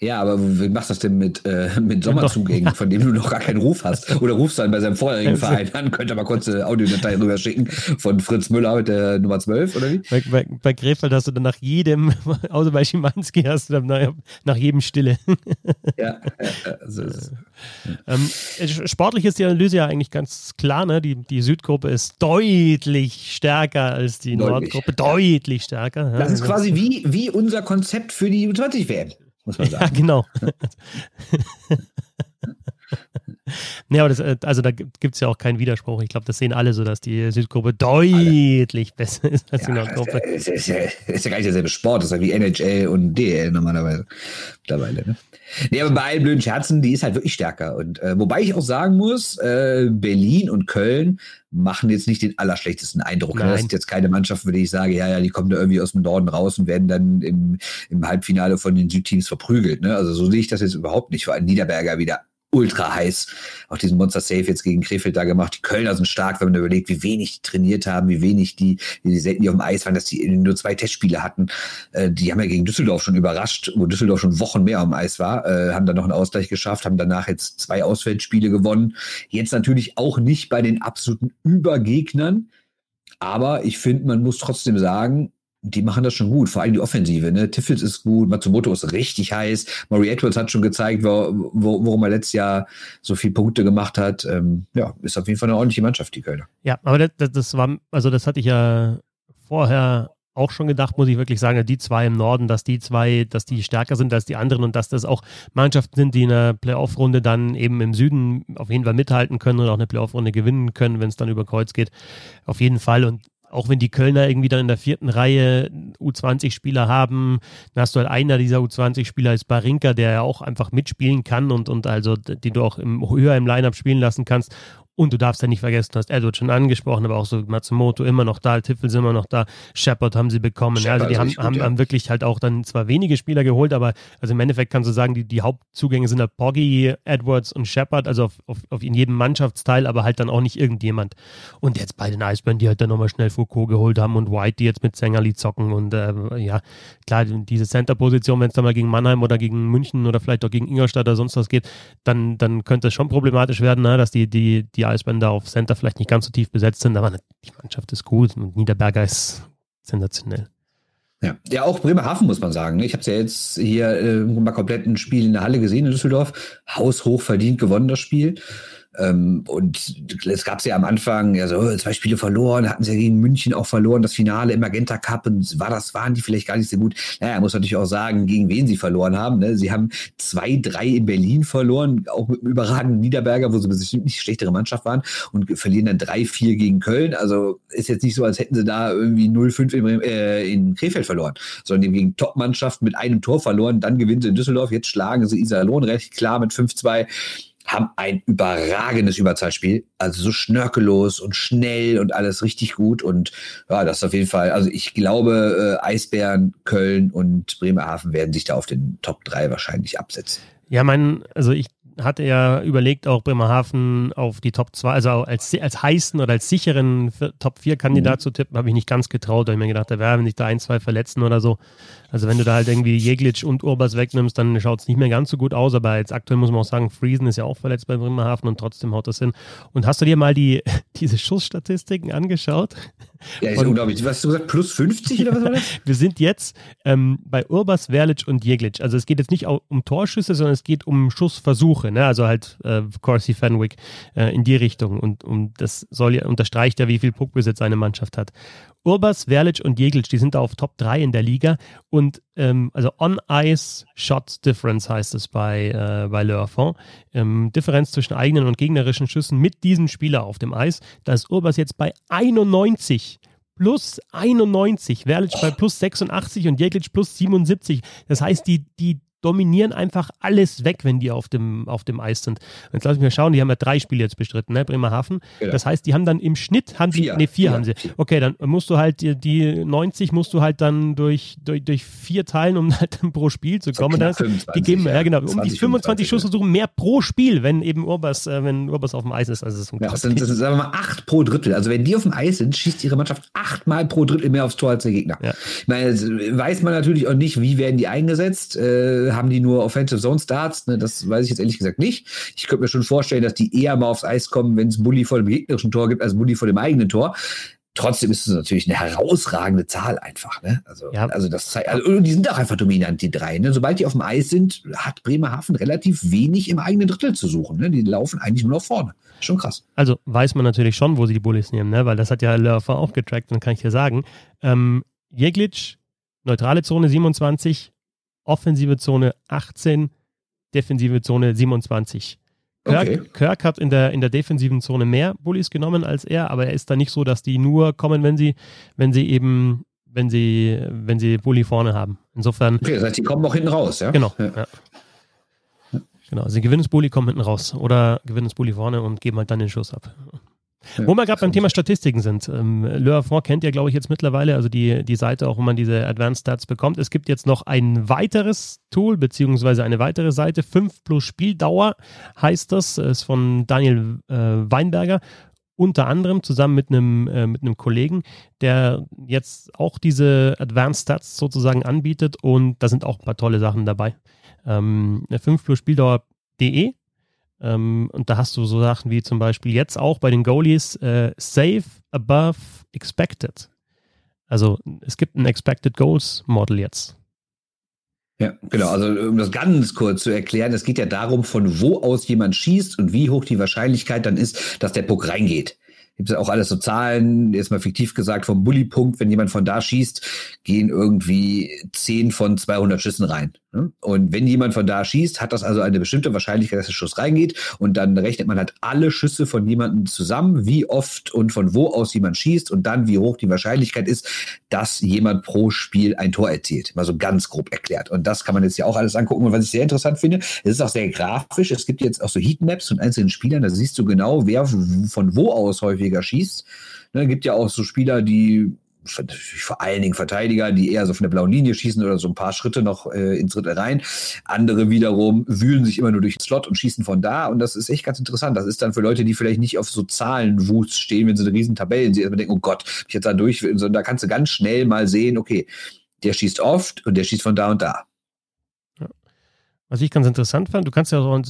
Speaker 2: Ja, aber wie machst du das denn mit, äh, *laughs* mit Sommerzugängen, ja. von dem du noch gar keinen Ruf hast? *laughs* Oder rufst dann bei seinem vorherigen Verein an, könnte aber kurz eine Audiodatei rüber schicken von Fritz Müller mit der Nummer 12, oder wie?
Speaker 1: Bei, bei, bei Krefeld hast du dann nach jedem, *laughs* außer bei Schimanski hast du dann nach, nach jedem Stille. ja, also ist, ähm, sportlich ist die Analyse ja eigentlich ganz klar, ne? Die, die Südgruppe ist deutlich stärker als die. Nordgruppe, deutlich stärker.
Speaker 2: Das ist quasi wie, wie unser Konzept für die U20-WM muss man sagen.
Speaker 1: Ja, genau. *laughs* *laughs* Nee, aber das, äh, also da gibt es ja auch keinen Widerspruch. Ich glaube, das sehen alle so, dass die Südgruppe deutlich alle. besser ist als ja, die Nordgruppe.
Speaker 2: Das ist, ja, ist ja gar nicht derselbe Sport, das ist ja wie NHL und DL normalerweise mittlerweile. Ne? Nee, aber bei allen blöden Scherzen, die ist halt wirklich stärker. Und äh, wobei ich auch sagen muss, äh, Berlin und Köln machen jetzt nicht den allerschlechtesten Eindruck. Nein. Das sind jetzt keine Mannschaft, würde ich sagen, ja, ja, die kommen da irgendwie aus dem Norden raus und werden dann im, im Halbfinale von den Südteams verprügelt. Ne? Also so sehe ich das jetzt überhaupt nicht. Vor allem Niederberger wieder ultra heiß. Auch diesen Monster Safe jetzt gegen Krefeld da gemacht. Die Kölner sind stark, wenn man überlegt, wie wenig die trainiert haben, wie wenig die, die selten auf dem Eis waren, dass die nur zwei Testspiele hatten. Äh, die haben ja gegen Düsseldorf schon überrascht, wo Düsseldorf schon Wochen mehr dem Eis war, äh, haben dann noch einen Ausgleich geschafft, haben danach jetzt zwei Ausfeldspiele gewonnen. Jetzt natürlich auch nicht bei den absoluten Übergegnern. Aber ich finde, man muss trotzdem sagen, die machen das schon gut, vor allem die Offensive. Ne? Tiffels ist gut, Matsumoto ist richtig heiß, Maury Edwards hat schon gezeigt, wo, wo, worum er letztes Jahr so viele Punkte gemacht hat. Ähm, ja, ist auf jeden Fall eine ordentliche Mannschaft, die Kölner.
Speaker 1: Ja, aber das, das war, also das hatte ich ja vorher auch schon gedacht, muss ich wirklich sagen, die zwei im Norden, dass die zwei, dass die stärker sind als die anderen und dass das auch Mannschaften sind, die in der Playoff-Runde dann eben im Süden auf jeden Fall mithalten können und auch eine Playoff-Runde gewinnen können, wenn es dann über Kreuz geht. Auf jeden Fall. Und auch wenn die Kölner irgendwie dann in der vierten Reihe U20-Spieler haben, dann hast du halt einer dieser U20-Spieler ist Barinka, der ja auch einfach mitspielen kann und, und also, den du auch im, höher im Lineup spielen lassen kannst. Und du darfst ja nicht vergessen, du hast Edward schon angesprochen, aber auch so Matsumoto immer noch da, Tiffel sind immer noch da, Shepard haben sie bekommen. Ja, also die haben, gut, haben, ja. haben, wirklich halt auch dann zwar wenige Spieler geholt, aber also im Endeffekt kannst du sagen, die, die Hauptzugänge sind da Poggy, Edwards und Shepard, also auf, auf, auf in jedem Mannschaftsteil, aber halt dann auch nicht irgendjemand. Und jetzt bei den Eisbären, die halt dann nochmal schnell Foucault geholt haben und White, die jetzt mit Sängerli zocken und äh, ja, klar, diese Center-Position, wenn es dann mal gegen Mannheim oder gegen München oder vielleicht auch gegen Ingolstadt oder sonst was geht, dann, dann könnte es schon problematisch werden, ne, dass die, die, die die Eisbären auf Center vielleicht nicht ganz so tief besetzt sind, aber die Mannschaft ist gut und Niederberger ist sensationell.
Speaker 2: Ja, ja auch Bremerhaven muss man sagen. Ich habe es ja jetzt hier äh, mal komplett ein Spiel in der Halle gesehen in Düsseldorf. Haushoch verdient gewonnen das Spiel. Ähm, und es gab ja am Anfang, ja so, zwei Spiele verloren, hatten sie ja gegen München auch verloren, das Finale im Magenta Cup und war das, waren die vielleicht gar nicht so gut. Naja, muss natürlich auch sagen, gegen wen sie verloren haben. Ne? Sie haben zwei, drei in Berlin verloren, auch mit einem überragenden Niederberger, wo sie bestimmt nicht schlechtere Mannschaft waren und verlieren dann drei, vier gegen Köln. Also ist jetzt nicht so, als hätten sie da irgendwie 0-5 in, äh, in Krefeld verloren, sondern gegen Top-Mannschaft mit einem Tor verloren, dann gewinnen sie in Düsseldorf, jetzt schlagen sie Iserlohn recht klar mit 5-2 haben ein überragendes Überzahlspiel. Also so schnörkellos und schnell und alles richtig gut. Und ja, das ist auf jeden Fall, also ich glaube, äh, Eisbären, Köln und Bremerhaven werden sich da auf den Top 3 wahrscheinlich absetzen.
Speaker 1: Ja, mein, also ich hat er überlegt, auch Bremerhaven auf die Top 2, also als, als heißen oder als sicheren Top 4 Kandidat mhm. zu tippen, habe ich nicht ganz getraut, weil ich mir gedacht habe, ja, wenn sich da ein, zwei verletzen oder so. Also wenn du da halt irgendwie Jeglitsch und Urbas wegnimmst, dann schaut es nicht mehr ganz so gut aus, aber jetzt aktuell muss man auch sagen, Friesen ist ja auch verletzt bei Bremerhaven und trotzdem haut das hin. Und hast du dir mal die, *laughs* diese Schussstatistiken angeschaut?
Speaker 2: Ja, ist und, unglaublich. Was hast du gesagt? Plus 50 oder was war das? *laughs*
Speaker 1: Wir sind jetzt ähm, bei Urbas, Verlic und Jeglitsch. Also es geht jetzt nicht um Torschüsse, sondern es geht um Schussversuche. Ne? Also halt äh, Corsi Fenwick äh, in die Richtung. Und, und das soll ja, unterstreicht ja, wie viel Puckbesitz eine Mannschaft hat. Urbas, Verlic und Jeglitsch, die sind da auf Top 3 in der Liga. Und ähm, also On-Ice Shot Difference heißt es bei, äh, bei Le Affont. Ähm, Differenz zwischen eigenen und gegnerischen Schüssen mit diesem Spieler auf dem Eis. Da ist Urbas jetzt bei 91 plus 91, Verlic bei plus 86 und Jeglitsch plus 77. Das heißt, die, die dominieren einfach alles weg, wenn die auf dem, auf dem Eis sind. Jetzt lass mich mal schauen, die haben ja drei Spiele jetzt bestritten, ne, Bremerhaven. Genau. Das heißt, die haben dann im Schnitt, haben vier, die, nee, vier, vier haben sie. Okay, dann musst du halt, die, die 90 musst du halt dann durch, durch, durch vier teilen, um *laughs* halt dann pro Spiel zu kommen. So das, 25, die geben, ja, ja genau, um 20, die 25 Schuss versuchen, mehr pro Spiel, wenn eben Urbas, äh, wenn Urbas auf dem Eis ist. Also das ist
Speaker 2: ja, das sind, das sind, sagen wir mal, acht pro Drittel. Also wenn die auf dem Eis sind, schießt ihre Mannschaft achtmal pro Drittel mehr aufs Tor als der Gegner. Ja. Ich meine, weiß man natürlich auch nicht, wie werden die eingesetzt. Äh, haben die nur Offensive Zone Starts, ne, das weiß ich jetzt ehrlich gesagt nicht. Ich könnte mir schon vorstellen, dass die eher mal aufs Eis kommen, wenn es Bulli vor dem gegnerischen Tor gibt, als Bulli vor dem eigenen Tor. Trotzdem ist es natürlich eine herausragende Zahl einfach. Ne? Also, ja. also das zeigt, also die sind auch einfach dominant, die drei. Ne? Sobald die auf dem Eis sind, hat Bremerhaven relativ wenig im eigenen Drittel zu suchen. Ne? Die laufen eigentlich nur nach vorne. Schon krass.
Speaker 1: Also weiß man natürlich schon, wo sie die Bullies nehmen, ne? weil das hat ja Lörfer auch getrackt, dann kann ich dir sagen. Ähm, Jeglitsch, neutrale Zone 27, offensive Zone 18, defensive Zone 27. Kirk, okay. Kirk, hat in der, in der defensiven Zone mehr Bullies genommen als er, aber er ist da nicht so, dass die nur kommen, wenn sie, wenn sie eben, wenn sie, wenn sie Bully vorne haben. Insofern.
Speaker 2: Okay, das heißt, die kommen auch hinten raus, ja?
Speaker 1: Genau. Ja. Ja. Genau. Sie gewinnen das Bully, kommen hinten raus. Oder gewinnen das Bully vorne und geben halt dann den Schuss ab. Ja, wo wir gerade beim Thema Statistiken sind. Ähm, Le Affront kennt ihr, glaube ich, jetzt mittlerweile, also die, die Seite, auch wo man diese Advanced Stats bekommt. Es gibt jetzt noch ein weiteres Tool, beziehungsweise eine weitere Seite. 5 plus Spieldauer heißt das, ist von Daniel äh, Weinberger. Unter anderem zusammen mit einem, äh, mit einem Kollegen, der jetzt auch diese Advanced Stats sozusagen anbietet und da sind auch ein paar tolle Sachen dabei. Ähm, 5 plus Spieldauer.de ähm, und da hast du so Sachen wie zum Beispiel jetzt auch bei den Goalies äh, Save above expected. Also es gibt ein Expected Goals Model jetzt.
Speaker 2: Ja, genau. Also um das ganz kurz zu erklären, es geht ja darum, von wo aus jemand schießt und wie hoch die Wahrscheinlichkeit dann ist, dass der Puck reingeht gibt es ja auch alles so Zahlen, jetzt mal fiktiv gesagt, vom Bully-Punkt, wenn jemand von da schießt, gehen irgendwie 10 von 200 Schüssen rein. Ne? Und wenn jemand von da schießt, hat das also eine bestimmte Wahrscheinlichkeit, dass der Schuss reingeht. Und dann rechnet man halt alle Schüsse von jemandem zusammen, wie oft und von wo aus jemand schießt und dann wie hoch die Wahrscheinlichkeit ist, dass jemand pro Spiel ein Tor erzielt. Mal so ganz grob erklärt. Und das kann man jetzt ja auch alles angucken. Und was ich sehr interessant finde, es ist auch sehr grafisch. Es gibt jetzt auch so Heatmaps von einzelnen Spielern. Da siehst du genau, wer von wo aus häufiger schießt. Ne, gibt ja auch so Spieler, die vor allen Dingen Verteidiger, die eher so von der blauen Linie schießen oder so ein paar Schritte noch äh, ins Drittel rein. Andere wiederum wühlen sich immer nur durch den Slot und schießen von da. Und das ist echt ganz interessant. Das ist dann für Leute, die vielleicht nicht auf so Zahlenwust stehen, wenn sie eine riesen Tabellen sehen, denken, oh Gott, ich jetzt da durch. So, da kannst du ganz schnell mal sehen, okay, der schießt oft und der schießt von da und da.
Speaker 1: Was ich ganz interessant fand, du kannst ja, so,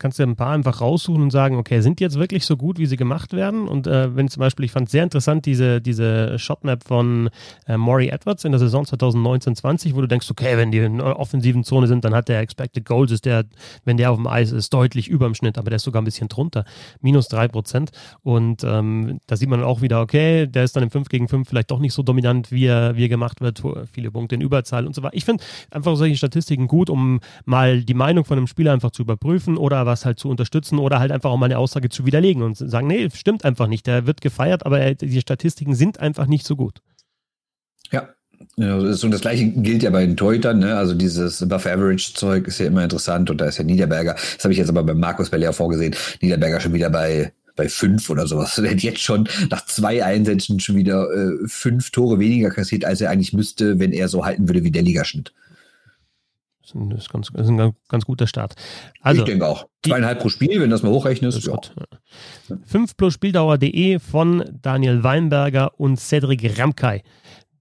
Speaker 1: kannst ja ein paar einfach raussuchen und sagen, okay, sind die jetzt wirklich so gut, wie sie gemacht werden? Und äh, wenn zum Beispiel, ich fand sehr interessant diese, diese Shotmap von äh, Maury Edwards in der Saison 2019-20, wo du denkst, okay, wenn die in der offensiven Zone sind, dann hat der Expected Goals, ist der, wenn der auf dem Eis ist, deutlich über dem Schnitt, aber der ist sogar ein bisschen drunter, minus drei Prozent. Und ähm, da sieht man auch wieder, okay, der ist dann im 5 gegen 5 vielleicht doch nicht so dominant, wie er, wie er gemacht wird, viele Punkte in Überzahl und so weiter. Ich finde einfach solche Statistiken gut, um mal die Meinung von einem Spieler einfach zu überprüfen oder was halt zu unterstützen oder halt einfach auch mal eine Aussage zu widerlegen und sagen, nee, stimmt einfach nicht. Der wird gefeiert, aber er, die Statistiken sind einfach nicht so gut.
Speaker 2: Ja, und das gleiche gilt ja bei den Torhütern, ne? Also dieses Above-Average-Zeug ist ja immer interessant und da ist ja Niederberger, das habe ich jetzt aber bei Markus Belair vorgesehen, Niederberger schon wieder bei bei fünf oder sowas. Er hat jetzt schon nach zwei Einsätzen schon wieder äh, fünf Tore weniger kassiert, als er eigentlich müsste, wenn er so halten würde wie der Ligaschnitt.
Speaker 1: Das ist, ganz, das ist ein ganz, ganz, guter Start. Also,
Speaker 2: ich denke auch. Zweieinhalb pro Spiel, wenn das mal hochrechnest.
Speaker 1: Ja. 5 plus Spieldauer.de von Daniel Weinberger und Cedric Ramkay.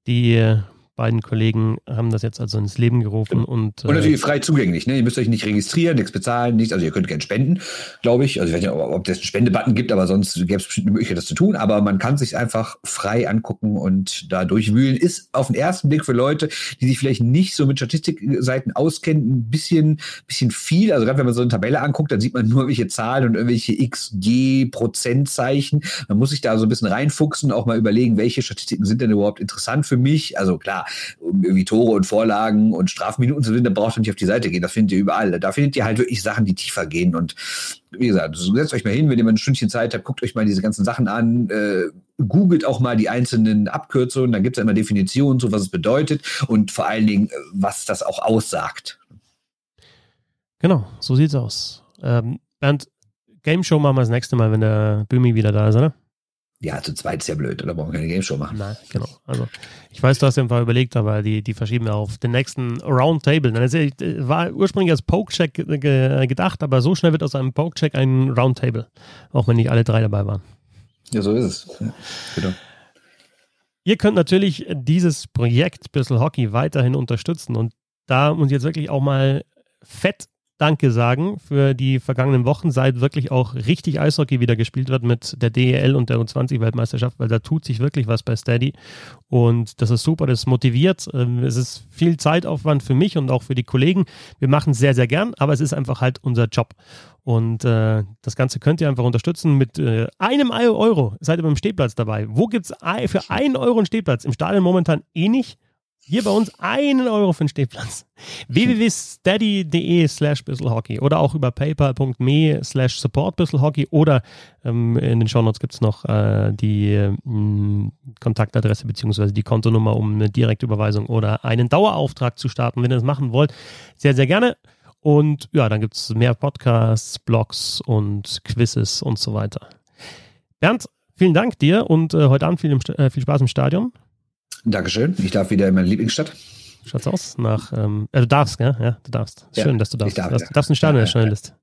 Speaker 1: Die beiden Kollegen haben das jetzt also ins Leben gerufen und,
Speaker 2: und natürlich äh, frei zugänglich. Ne? Ihr müsst euch nicht registrieren, nichts bezahlen, nichts. Also ihr könnt gerne spenden, glaube ich. Also ich weiß nicht, ob es einen Spendebutton gibt, aber sonst gäbe es bestimmt eine Möglichkeit, das zu tun. Aber man kann sich einfach frei angucken und da durchwühlen. Ist auf den ersten Blick für Leute, die sich vielleicht nicht so mit Statistikseiten auskennen, ein bisschen, bisschen viel. Also gerade wenn man so eine Tabelle anguckt, dann sieht man nur irgendwelche Zahlen und irgendwelche XG Prozentzeichen. Man muss sich da so ein bisschen reinfuchsen, auch mal überlegen, welche Statistiken sind denn überhaupt interessant für mich. Also klar, um irgendwie Tore und Vorlagen und Strafminuten zu gewinnen, da braucht ihr nicht auf die Seite gehen. Das findet ihr überall. Da findet ihr halt wirklich Sachen, die tiefer gehen. Und wie gesagt, setzt euch mal hin, wenn ihr mal ein Stündchen Zeit habt, guckt euch mal diese ganzen Sachen an, äh, googelt auch mal die einzelnen Abkürzungen, da gibt es ja immer Definitionen zu, was es bedeutet und vor allen Dingen, was das auch aussagt.
Speaker 1: Genau, so sieht's aus. Ähm, Bernd, Game Show machen wir das nächste Mal, wenn der Bümi wieder da ist, oder?
Speaker 2: Ja, zu zweit ist ja blöd, oder brauchen wir keine Game Show machen.
Speaker 1: Nein, genau. Also, ich weiß, du hast ja ein überlegt, aber die, die verschieben ja auf den nächsten Roundtable. Das war ursprünglich als Poke-Check gedacht, aber so schnell wird aus einem Poke-Check ein Roundtable. Auch wenn nicht alle drei dabei waren.
Speaker 2: Ja, so ist es. Ja,
Speaker 1: genau. Ihr könnt natürlich dieses Projekt Bissel Hockey weiterhin unterstützen und da muss ich jetzt wirklich auch mal fett Danke sagen für die vergangenen Wochen, seit wirklich auch richtig Eishockey wieder gespielt wird mit der DEL und der U20-Weltmeisterschaft, weil da tut sich wirklich was bei Steady. Und das ist super, das motiviert. Ähm, es ist viel Zeitaufwand für mich und auch für die Kollegen. Wir machen es sehr, sehr gern, aber es ist einfach halt unser Job. Und äh, das Ganze könnt ihr einfach unterstützen mit äh, einem Euro. Seid ihr beim Stehplatz dabei. Wo gibt es für einen Euro einen Stehplatz? Im Stadion momentan eh nicht. Hier bei uns einen Euro für den Stehplatz. *laughs* www.steady.de slash bisselhockey oder auch über paypal.me slash support bisselhockey oder ähm, in den Shownotes gibt es noch äh, die äh, Kontaktadresse bzw. die Kontonummer, um eine direkte Überweisung oder einen Dauerauftrag zu starten, wenn ihr das machen wollt. Sehr, sehr gerne. Und ja, dann gibt es mehr Podcasts, Blogs und Quizzes und so weiter. Bernd, vielen Dank dir und äh, heute Abend viel, im, äh, viel Spaß im Stadion.
Speaker 2: Dankeschön. Ich darf wieder in meine Lieblingsstadt.
Speaker 1: Schaut's aus? Nach, ähm, äh, du darfst, gell? Ja, du darfst. Schön, ja, dass du darfst. Darf, du darfst ein Stadion ja, erscheinen lässt.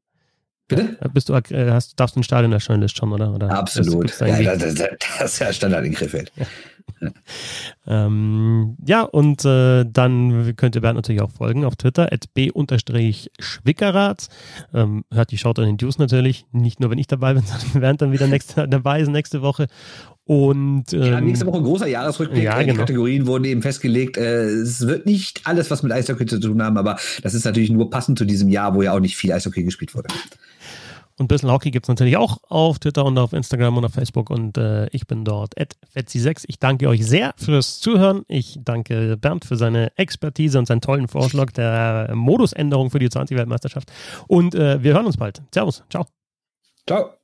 Speaker 2: Bitte?
Speaker 1: Bist du, äh, hast, darfst du ein Stadion erscheinen lässt schon, oder? oder
Speaker 2: Absolut. Ja, das, das, das, ist ja Standard in Krefeld. Ja. *laughs*
Speaker 1: ähm, ja, und äh, dann könnt ihr Bernd natürlich auch folgen auf Twitter, at b-schwickerath. Ähm, hört die Schaut an den News natürlich, nicht nur wenn ich dabei bin, *laughs* sondern Bernd dann wieder nächste, dabei ist nächste Woche. Und, ähm,
Speaker 2: ja, nächste Woche ein großer Jahresrückblick. Ja, genau. Die Kategorien wurden eben festgelegt. Äh, es wird nicht alles, was mit Eishockey zu tun haben, aber das ist natürlich nur passend zu diesem Jahr, wo ja auch nicht viel Eishockey gespielt wurde.
Speaker 1: Und Bissl Hockey gibt es natürlich auch auf Twitter und auf Instagram und auf Facebook und äh, ich bin dort at Fetzi6. Ich danke euch sehr fürs Zuhören. Ich danke Bernd für seine Expertise und seinen tollen Vorschlag der Modusänderung für die 20-Weltmeisterschaft. Und äh, wir hören uns bald. Servus. Ciao.
Speaker 2: Ciao.